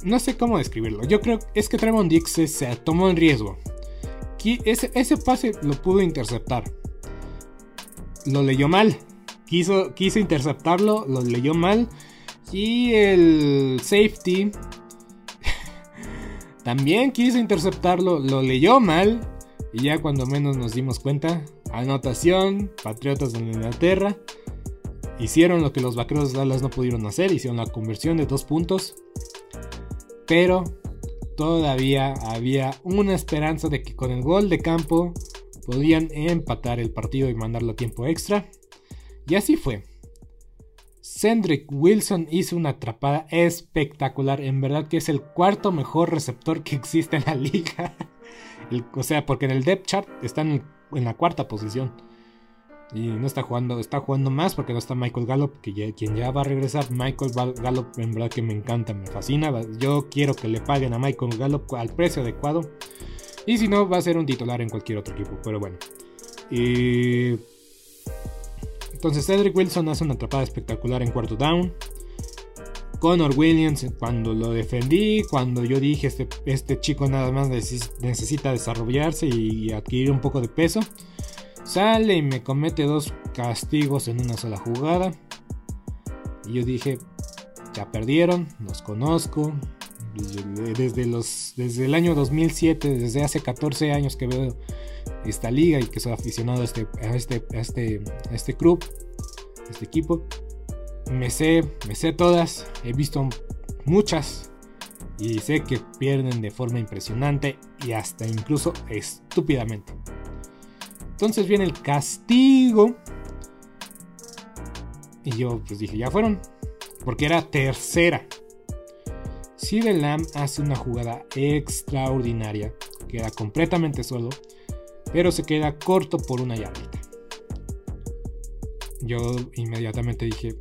no sé cómo describirlo. Yo creo es que Trevon Dix se, tomó en riesgo. Ese, ese, pase lo pudo interceptar. Lo leyó mal. Quiso, quiso interceptarlo, lo leyó mal. Y el safety también quiso interceptarlo, lo leyó mal y ya cuando menos nos dimos cuenta, anotación, Patriotas de Inglaterra, hicieron lo que los Vaqueros de Dallas no pudieron hacer, hicieron la conversión de dos puntos, pero todavía había una esperanza de que con el gol de campo podían empatar el partido y mandarlo a tiempo extra. Y así fue. Cendric Wilson hizo una atrapada espectacular. En verdad que es el cuarto mejor receptor que existe en la liga. o sea, porque en el depth chart está en, la cuarta posición. Y no está jugando, está jugando más porque no está Michael Gallup, que quien ya va a regresar. Michael Gallup, en verdad que me encanta, me fascina. Yo quiero que le paguen a Michael Gallup al precio adecuado. Y si no, va a ser un titular en cualquier otro equipo. Pero bueno. Y... Entonces Cedric Wilson hace una atrapada espectacular en cuarto down. Connor Williams, cuando lo defendí, cuando yo dije este, este chico nada más necesita desarrollarse y adquirir un poco de peso. Sale y me comete dos castigos en una sola jugada. Y yo dije, ya perdieron, los conozco. Desde, los, desde el año 2007, desde hace 14 años que veo esta liga y que soy aficionado a este, a este, a este, este club, a este equipo. Me sé, me sé todas, he visto muchas y sé que pierden de forma impresionante y hasta incluso estúpidamente. Entonces viene el castigo. Y yo pues dije, ya fueron. Porque era tercera. Lam hace una jugada extraordinaria. Queda completamente solo. Pero se queda corto por una yardita. Yo inmediatamente dije,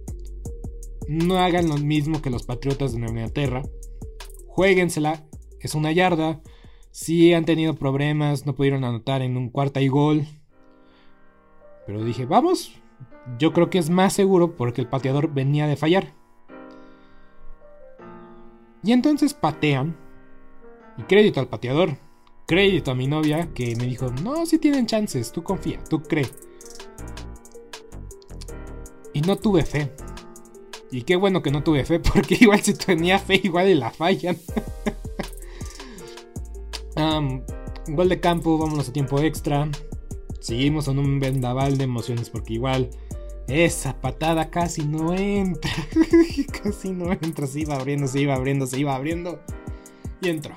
no hagan lo mismo que los Patriotas de Nueva Inglaterra. Jueguensela. Es una yarda. Si han tenido problemas, no pudieron anotar en un cuarta y gol. Pero dije, vamos, yo creo que es más seguro porque el pateador venía de fallar. Y entonces patean. Y crédito al pateador. Crédito a mi novia que me dijo, no, si tienen chances, tú confía, tú cree. Y no tuve fe. Y qué bueno que no tuve fe, porque igual si tenía fe, igual la fallan. gol de campo, vámonos a tiempo extra. Seguimos en un vendaval de emociones porque igual esa patada casi no entra. casi no entra. Se iba abriendo, se iba abriendo, se iba abriendo. Y entró.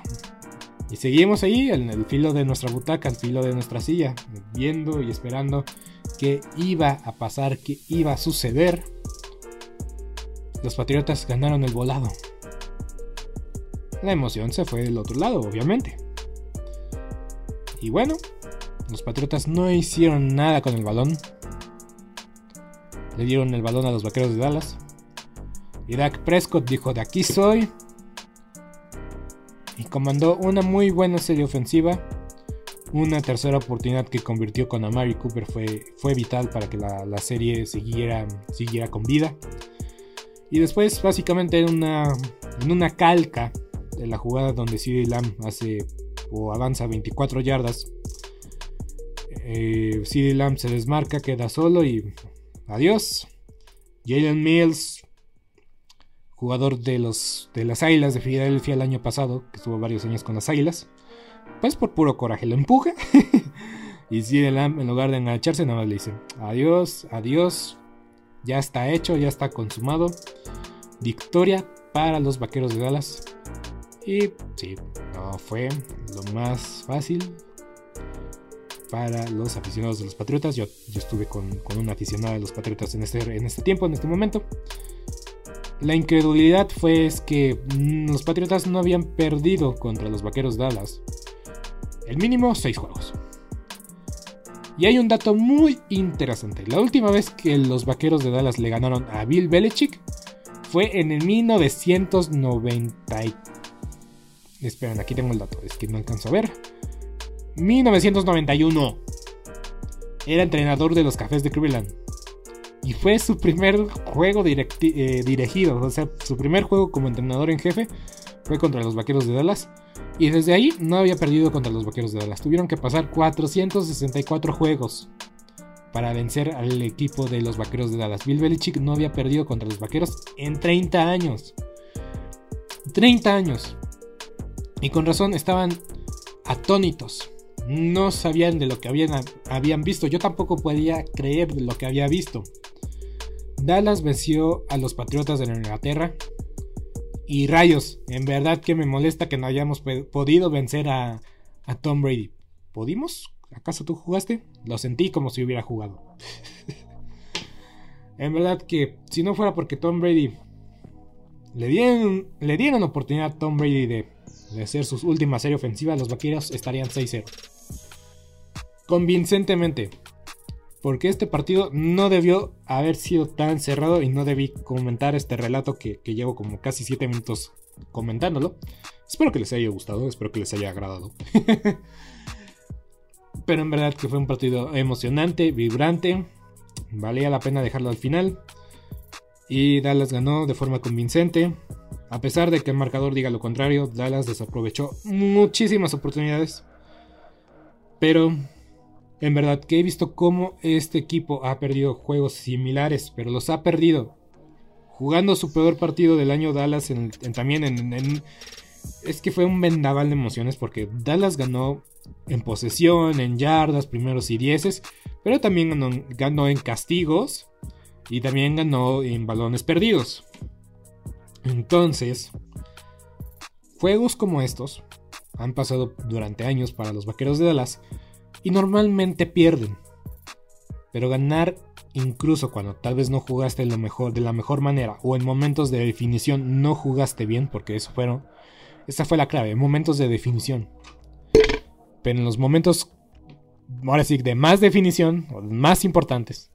Y seguimos ahí en el filo de nuestra butaca, el filo de nuestra silla, viendo y esperando qué iba a pasar, qué iba a suceder. Los patriotas ganaron el volado. La emoción se fue del otro lado, obviamente. Y bueno, los Patriotas no hicieron nada con el balón. Le dieron el balón a los Vaqueros de Dallas. Y Dak Prescott dijo, de aquí soy. Y comandó una muy buena serie ofensiva. Una tercera oportunidad que convirtió con Amari Cooper fue, fue vital para que la, serie siguiera, siguiera con vida. Y después, básicamente, en una, una calca de la jugada donde CD Lamb hace o avanza 24 yardas eh, CD Lamb se desmarca, queda solo y adiós. Jalen Mills, jugador de, los, de las Águilas de Filadelfia el año pasado, que estuvo varios años con las Águilas, pues por puro coraje lo empuja. y Lamb, en lugar de engancharse, nada más le dice: Adiós, adiós. Ya está hecho, ya está consumado. Victoria para los vaqueros de Dallas. Y sí, no fue lo más fácil, para los aficionados de los Patriotas. Yo, yo estuve con, con, una aficionada de los Patriotas en este, en este tiempo, en este momento. La incredulidad fue que los Patriotas no habían perdido contra los Vaqueros Dallas. El mínimo 6 juegos. Y hay un dato muy interesante. La última vez que los Vaqueros de Dallas le ganaron a Bill Belichick fue en el 1990. Esperen, aquí tengo el dato, es que no alcanzo a ver. 1991. Era entrenador de los Cafés de Cleveland. Y fue su primer juego eh, dirigido, o sea, su primer juego como entrenador en jefe fue contra los Vaqueros de Dallas. Y desde ahí no había perdido contra los Vaqueros de Dallas. Tuvieron que pasar 464 juegos para vencer al equipo de los Vaqueros de Dallas. Bill Belichick no había perdido contra los Vaqueros en 30 años. 30 años. Y con razón estaban atónitos no sabían de lo que habían, habían visto. Yo tampoco podía creer de lo que había visto. Dallas venció a los Patriotas de la Inglaterra. Y rayos, en verdad que me molesta que no hayamos podido vencer a, Tom Brady. ¿Podimos? ¿Acaso tú jugaste? Lo sentí como si hubiera jugado. en verdad que si no fuera porque Tom Brady le dieron, le dieron oportunidad a Tom Brady de, hacer su última serie ofensiva, los vaqueros estarían 6-0 convincentemente. porque este partido no debió haber sido tan cerrado y no debí comentar este relato que, llevo como casi 7 minutos comentándolo. Espero que les haya gustado, espero que les haya agradado. Pero en verdad que fue un partido emocionante, vibrante. Valía la pena dejarlo al final. Y Dallas ganó de forma convincente. A pesar de que el marcador diga lo contrario, Dallas desaprovechó muchísimas oportunidades. Pero en verdad que he visto cómo este equipo ha perdido juegos similares, pero los ha perdido. Jugando su peor partido del año Dallas también en, Es que fue un vendaval de emociones porque Dallas ganó en posesión, en yardas, primeros y dieces, pero también ganó, ganó en castigos y también ganó en balones perdidos. Entonces, juegos como estos han pasado durante años para los Vaqueros de Dallas y normalmente pierden. Pero ganar incluso cuando tal vez no jugaste lo mejor, de la mejor manera o en momentos de definición no jugaste bien, porque eso fueron, esa fue la clave, momentos de definición. Pero en los momentos, ahora sí, de más definición, o más importantes,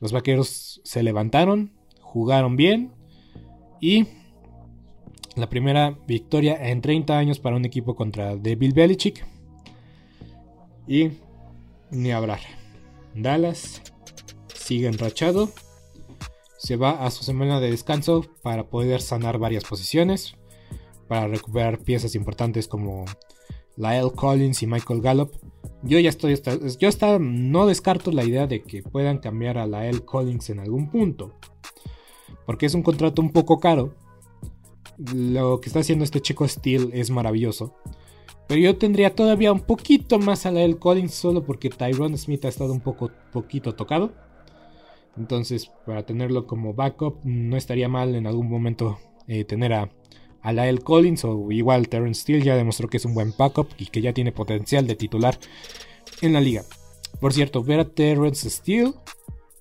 los vaqueros se levantaron, jugaron bien y la primera victoria en 30 años para un equipo contra Bill Belichick. Y ni hablar. Dallas sigue enrachado. Se va a su semana de descanso para poder sanar varias posiciones. Para recuperar piezas importantes como Lyle Collins y Michael Gallup. Yo ya estoy. Yo hasta no descarto la idea de que puedan cambiar a Lyle Collins en algún punto. Porque es un contrato un poco caro. Lo que está haciendo este chico Steel es maravilloso. Pero yo tendría todavía un poquito más a del Collins solo porque Tyrone Smith ha estado un poco poquito tocado. Entonces, para tenerlo como backup, no estaría mal en algún momento eh, tener a, a Lael Collins o igual Terrence Steele ya demostró que es un buen backup y que ya tiene potencial de titular en la liga. Por cierto, ver a Terrence Steele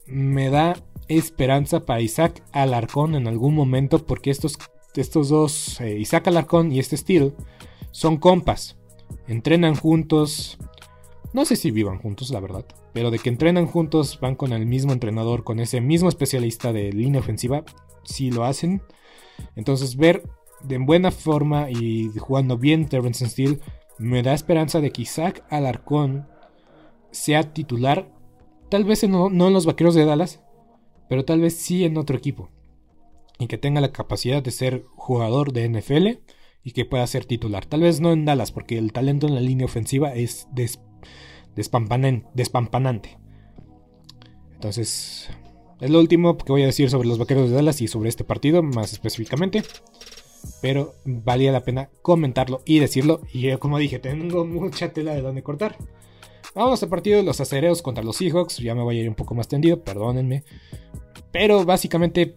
me da esperanza para Isaac Alarcón en algún momento porque estos, estos dos, eh, Isaac Alarcón y este Steele, son compas, entrenan juntos, no sé si vivan juntos, la verdad, pero de que entrenan juntos, van con el mismo entrenador, con ese mismo especialista de línea ofensiva, si lo hacen. Entonces ver de buena forma y jugando bien Terrence Steele me da esperanza de que Isaac Alarcón sea titular, tal vez no en los Vaqueros de Dallas, pero tal vez sí en otro equipo. Y que tenga la capacidad de ser jugador de NFL y que pueda ser titular. Tal vez no en Dallas, porque el talento en la línea ofensiva es despampanante. Entonces, es lo último que voy a decir sobre los vaqueros de Dallas y sobre este partido, más específicamente. Pero valía la pena comentarlo y decirlo. Y como dije, tengo mucha tela de donde cortar. Vamos al partido de los acereos contra los Seahawks. Ya me voy a ir un poco más tendido, perdónenme. Pero básicamente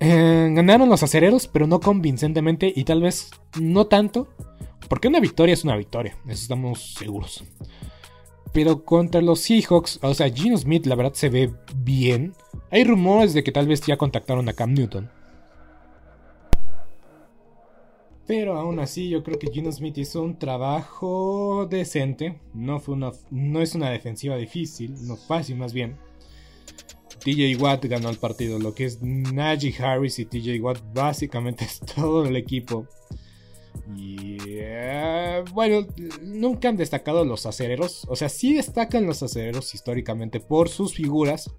eh, ganaron los acereros, pero no convincentemente y tal vez no tanto. Porque una victoria es una victoria, eso estamos seguros. Pero contra los Seahawks, o sea, Gino Smith la verdad se ve bien. Hay rumores de que tal vez ya contactaron a Cam Newton. Pero aún así yo creo que Gino Smith hizo un trabajo decente. No, fue una, no es una defensiva difícil, no fácil más bien. TJ Watt ganó el partido. Lo que es Najee Harris y TJ Watt básicamente es todo el equipo. Y eh, bueno, nunca han destacado los acereros. O sea, sí destacan los acereros históricamente por sus figuras.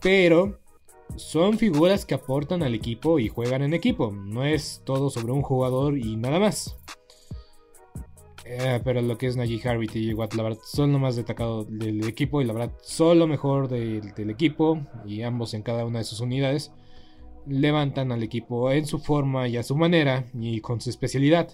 Pero son figuras que aportan al equipo y juegan en equipo. No es todo sobre un jugador y nada más. Eh, pero lo que es Najee Harris y Watt, la verdad, son lo más destacado del equipo y la verdad, son lo mejor del, equipo y ambos en cada una de sus unidades levantan al equipo en su forma y a su manera y con su especialidad.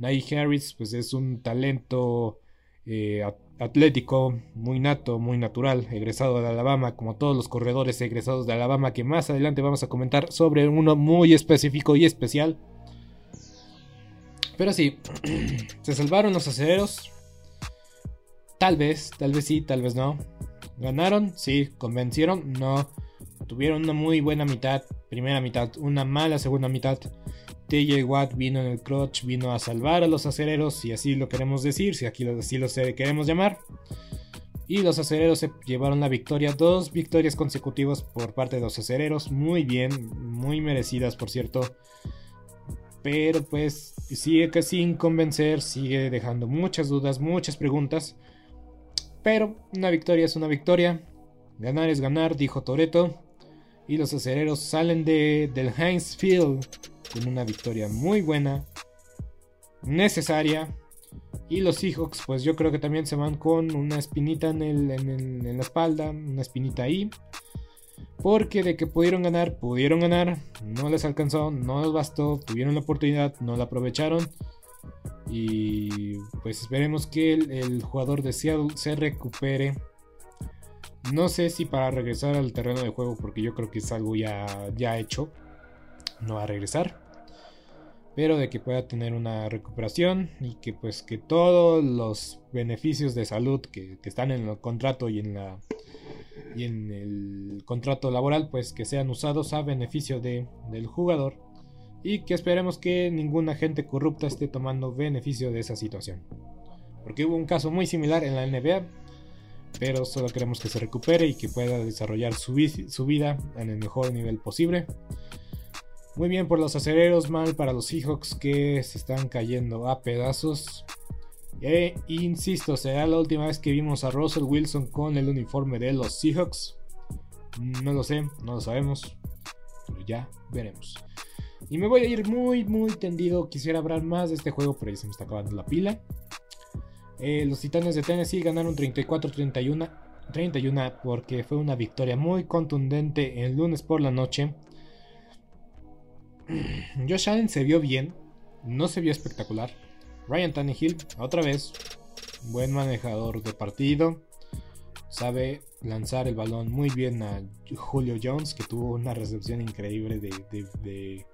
Najee Harris, pues es un talento eh, atlético, muy nato, muy natural, egresado de Alabama, como todos los corredores egresados de Alabama, que más adelante vamos a comentar sobre uno muy específico y especial. Pero sí, se salvaron los acereros. Tal vez, tal vez sí, tal vez no. ¿Ganaron? Sí. ¿Convencieron? No. Tuvieron una muy buena mitad, primera mitad, una mala segunda mitad. TJ Watt vino en el clutch, vino a salvar a los acereros, si así lo queremos decir, si aquí así lo queremos llamar. Y los acereros se llevaron la victoria, dos victorias consecutivas por parte de los acereros, muy bien, muy merecidas por cierto. Pero pues sigue que sin convencer, sigue dejando muchas dudas, muchas preguntas. Pero una victoria es una victoria, ganar es ganar, dijo Toreto. Y los acereros salen de, del Heinz Field con una victoria muy buena, necesaria y los Seahawks, pues yo creo que también se van con una espinita en, en, la espalda, una espinita ahí. Porque de que pudieron ganar, pudieron ganar, no les alcanzó, no les bastó, tuvieron la oportunidad, no la aprovecharon. Y pues esperemos que el, jugador de Seattle se recupere. No sé si para regresar al terreno de juego, porque yo creo que es algo ya, ya hecho. No va a regresar pero de que pueda tener una recuperación y que pues que todos los beneficios de salud que, están en el contrato y en la y en el contrato laboral pues que sean usados a beneficio de, del jugador y que esperemos que ningún agente corrupta esté tomando beneficio de esa situación porque hubo un caso muy similar en la NBA pero solo queremos que se recupere y que pueda desarrollar su, su vida en el mejor nivel posible muy bien por los acereros, mal para los Seahawks que se están cayendo a pedazos. E insisto, será la última vez que vimos a Russell Wilson con el uniforme de los Seahawks. No lo sé, no lo sabemos. Pero ya veremos. Y me voy a ir muy, muy tendido. Quisiera hablar más de este juego, pero ya se me está acabando la pila. Eh, los Titanes de Tennessee ganaron 34-31. 31 porque fue una victoria muy contundente el lunes por la noche Josh Allen se vio bien, no se vio espectacular. Ryan Tannehill, otra vez, buen manejador de partido. Sabe lanzar el balón muy bien a Julio Jones, que tuvo una recepción increíble de,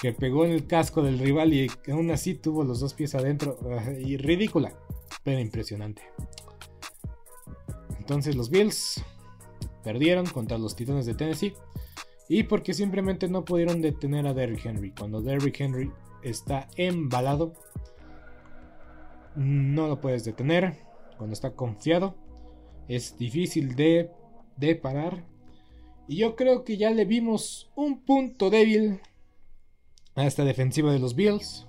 que pegó en el casco del rival y aún así tuvo los dos pies adentro. Ah, y ridícula, pero impresionante. Entonces los Bills perdieron contra los Titanes de Tennessee. Y porque simplemente no pudieron detener a Derrick Henry. Cuando Derrick Henry está embalado, no lo puedes detener. Cuando está confiado, es difícil de, de parar. Y yo creo que ya le vimos un punto débil a esta defensiva de los Bills.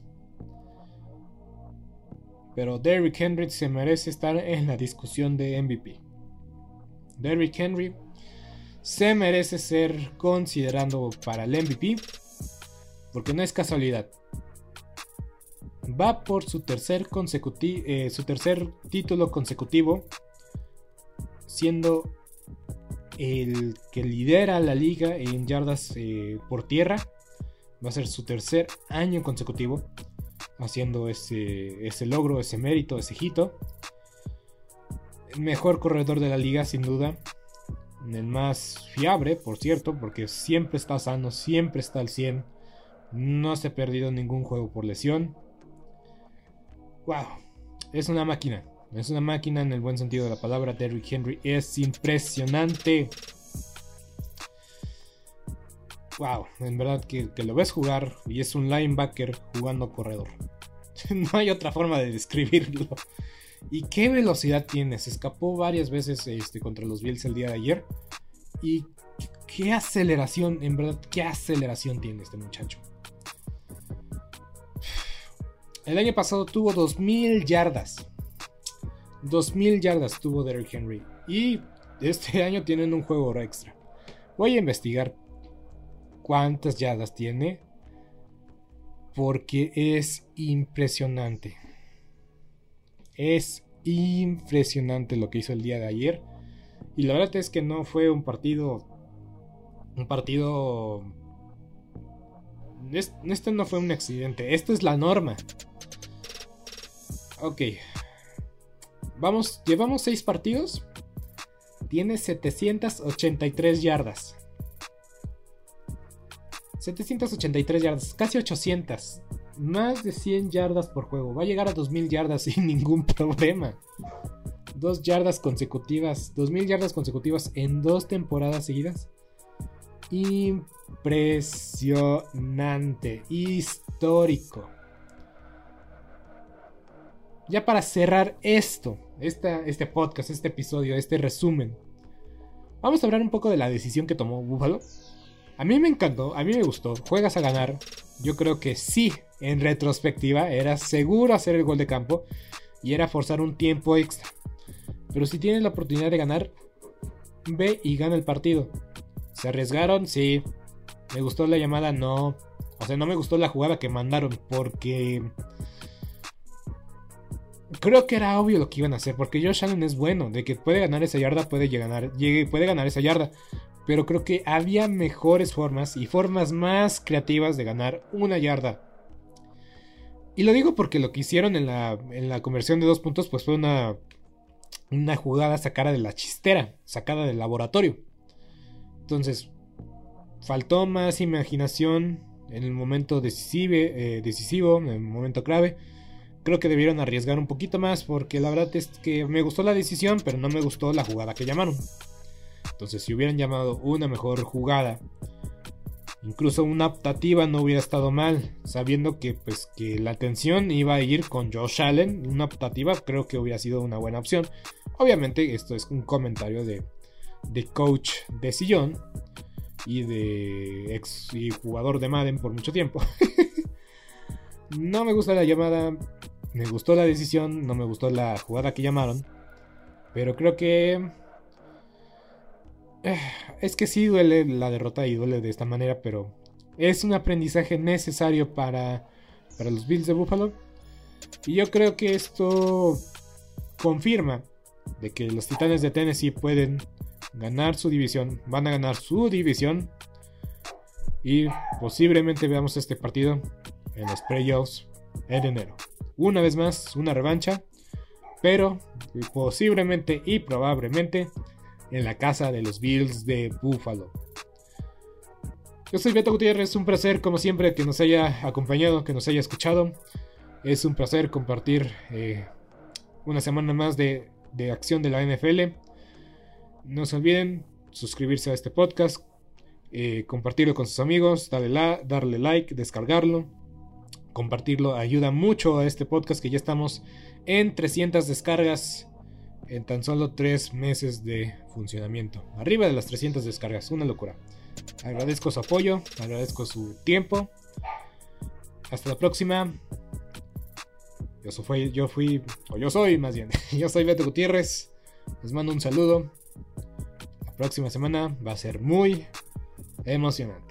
Pero Derrick Henry se merece estar en la discusión de MVP. Derrick Henry se merece ser considerando para el MVP. Porque no es casualidad. Va por su tercer, eh, su tercer título consecutivo. Siendo el que lidera la liga en yardas eh, por tierra. Va a ser su tercer año consecutivo. Haciendo ese, ese logro, ese mérito, ese hito. Mejor corredor de la liga, sin duda el más fiable, por cierto, porque siempre está sano, siempre está al 100. No se ha perdido ningún juego por lesión. Wow, es una máquina. Es una máquina en el buen sentido de la palabra. Derrick Henry es impresionante. Wow, en verdad que, que lo ves jugar y es un linebacker jugando corredor. no hay otra forma de describirlo. ¿Y qué velocidad tiene? Se escapó varias veces este, contra los Bills el día de ayer. Y qué aceleración, en verdad, qué aceleración tiene este muchacho. El año pasado tuvo 2000 yardas. 2000 yardas tuvo Derrick Henry. Y este año tienen un juego extra. Voy a investigar cuántas yardas tiene. Porque es impresionante. Es impresionante lo que hizo el día de ayer. Y la verdad es que no fue un partido. Un partido. Este no fue un accidente. Esto es la norma. Ok. Vamos, llevamos 6 partidos. Tiene 783 yardas. 783 yardas, casi 800 más de 100 yardas por juego. Va a llegar a 2000 yardas sin ningún problema. Dos yardas consecutivas, 2000 yardas consecutivas en dos temporadas seguidas. Impresionante, histórico. ya para cerrar esto, este podcast, este episodio, este resumen, vamos a hablar un poco de la decisión que tomó Buffalo. A mí me encantó, a mí me gustó. Juegas a ganar. Yo creo que sí, en retrospectiva, era seguro hacer el gol de campo y era forzar un tiempo extra. Pero si tienes la oportunidad de ganar, ve y gana el partido. ¿Se arriesgaron? Sí. ¿Me gustó la llamada? No. O sea, no me gustó la jugada que mandaron porque... Creo que era obvio lo que iban a hacer, porque Josh Allen es bueno, de que puede ganar esa yarda, puede, ganar, puede ganar esa yarda. Pero creo que había mejores formas y formas más creativas de ganar una yarda. Y lo digo porque lo que hicieron en la, en la conversión de dos puntos, pues fue una, una jugada sacada de la chistera, sacada del laboratorio. Entonces, faltó más imaginación en el momento decisivo, eh, decisivo, en el momento clave. Creo que debieron arriesgar un poquito más porque la verdad es que me gustó la decisión, pero no me gustó la jugada que llamaron. Entonces, si hubieran llamado una mejor jugada, incluso una optativa no hubiera estado mal, sabiendo que pues que la atención iba a ir con Josh Allen, una optativa creo que hubiera sido una buena opción. Obviamente, esto es un comentario de, de coach de sillón y de ex y jugador de Madden por mucho tiempo. no me gusta la llamada, me gustó la decisión, no me gustó la jugada que llamaron, pero creo que eh, es que sí duele la derrota y duele de esta manera, pero es un aprendizaje necesario para, para los Bills de Buffalo. Y yo creo que esto confirma de que los Titanes de Tennessee pueden ganar su división, van a ganar su división y posiblemente veamos este partido en los playoffs en enero. Una vez más, una revancha, pero posiblemente y probablemente en la casa de los Bills de Buffalo. Yo soy Beto Gutiérrez, un placer como siempre que nos haya acompañado, que nos haya escuchado. Es un placer compartir eh, una semana más de, acción de la NFL. No se olviden suscribirse a este podcast, eh, compartirlo con sus amigos, darle, darle like, descargarlo. Compartirlo ayuda mucho a este podcast que ya estamos en 300 descargas en tan solo 3 meses de funcionamiento. Arriba de las 300 descargas, una locura. Agradezco su apoyo, agradezco su tiempo. Hasta la próxima. Yo soy, yo fui, o yo soy más bien, yo soy Beto Gutiérrez. Les mando un saludo. Próxima semana va a ser muy emocionante.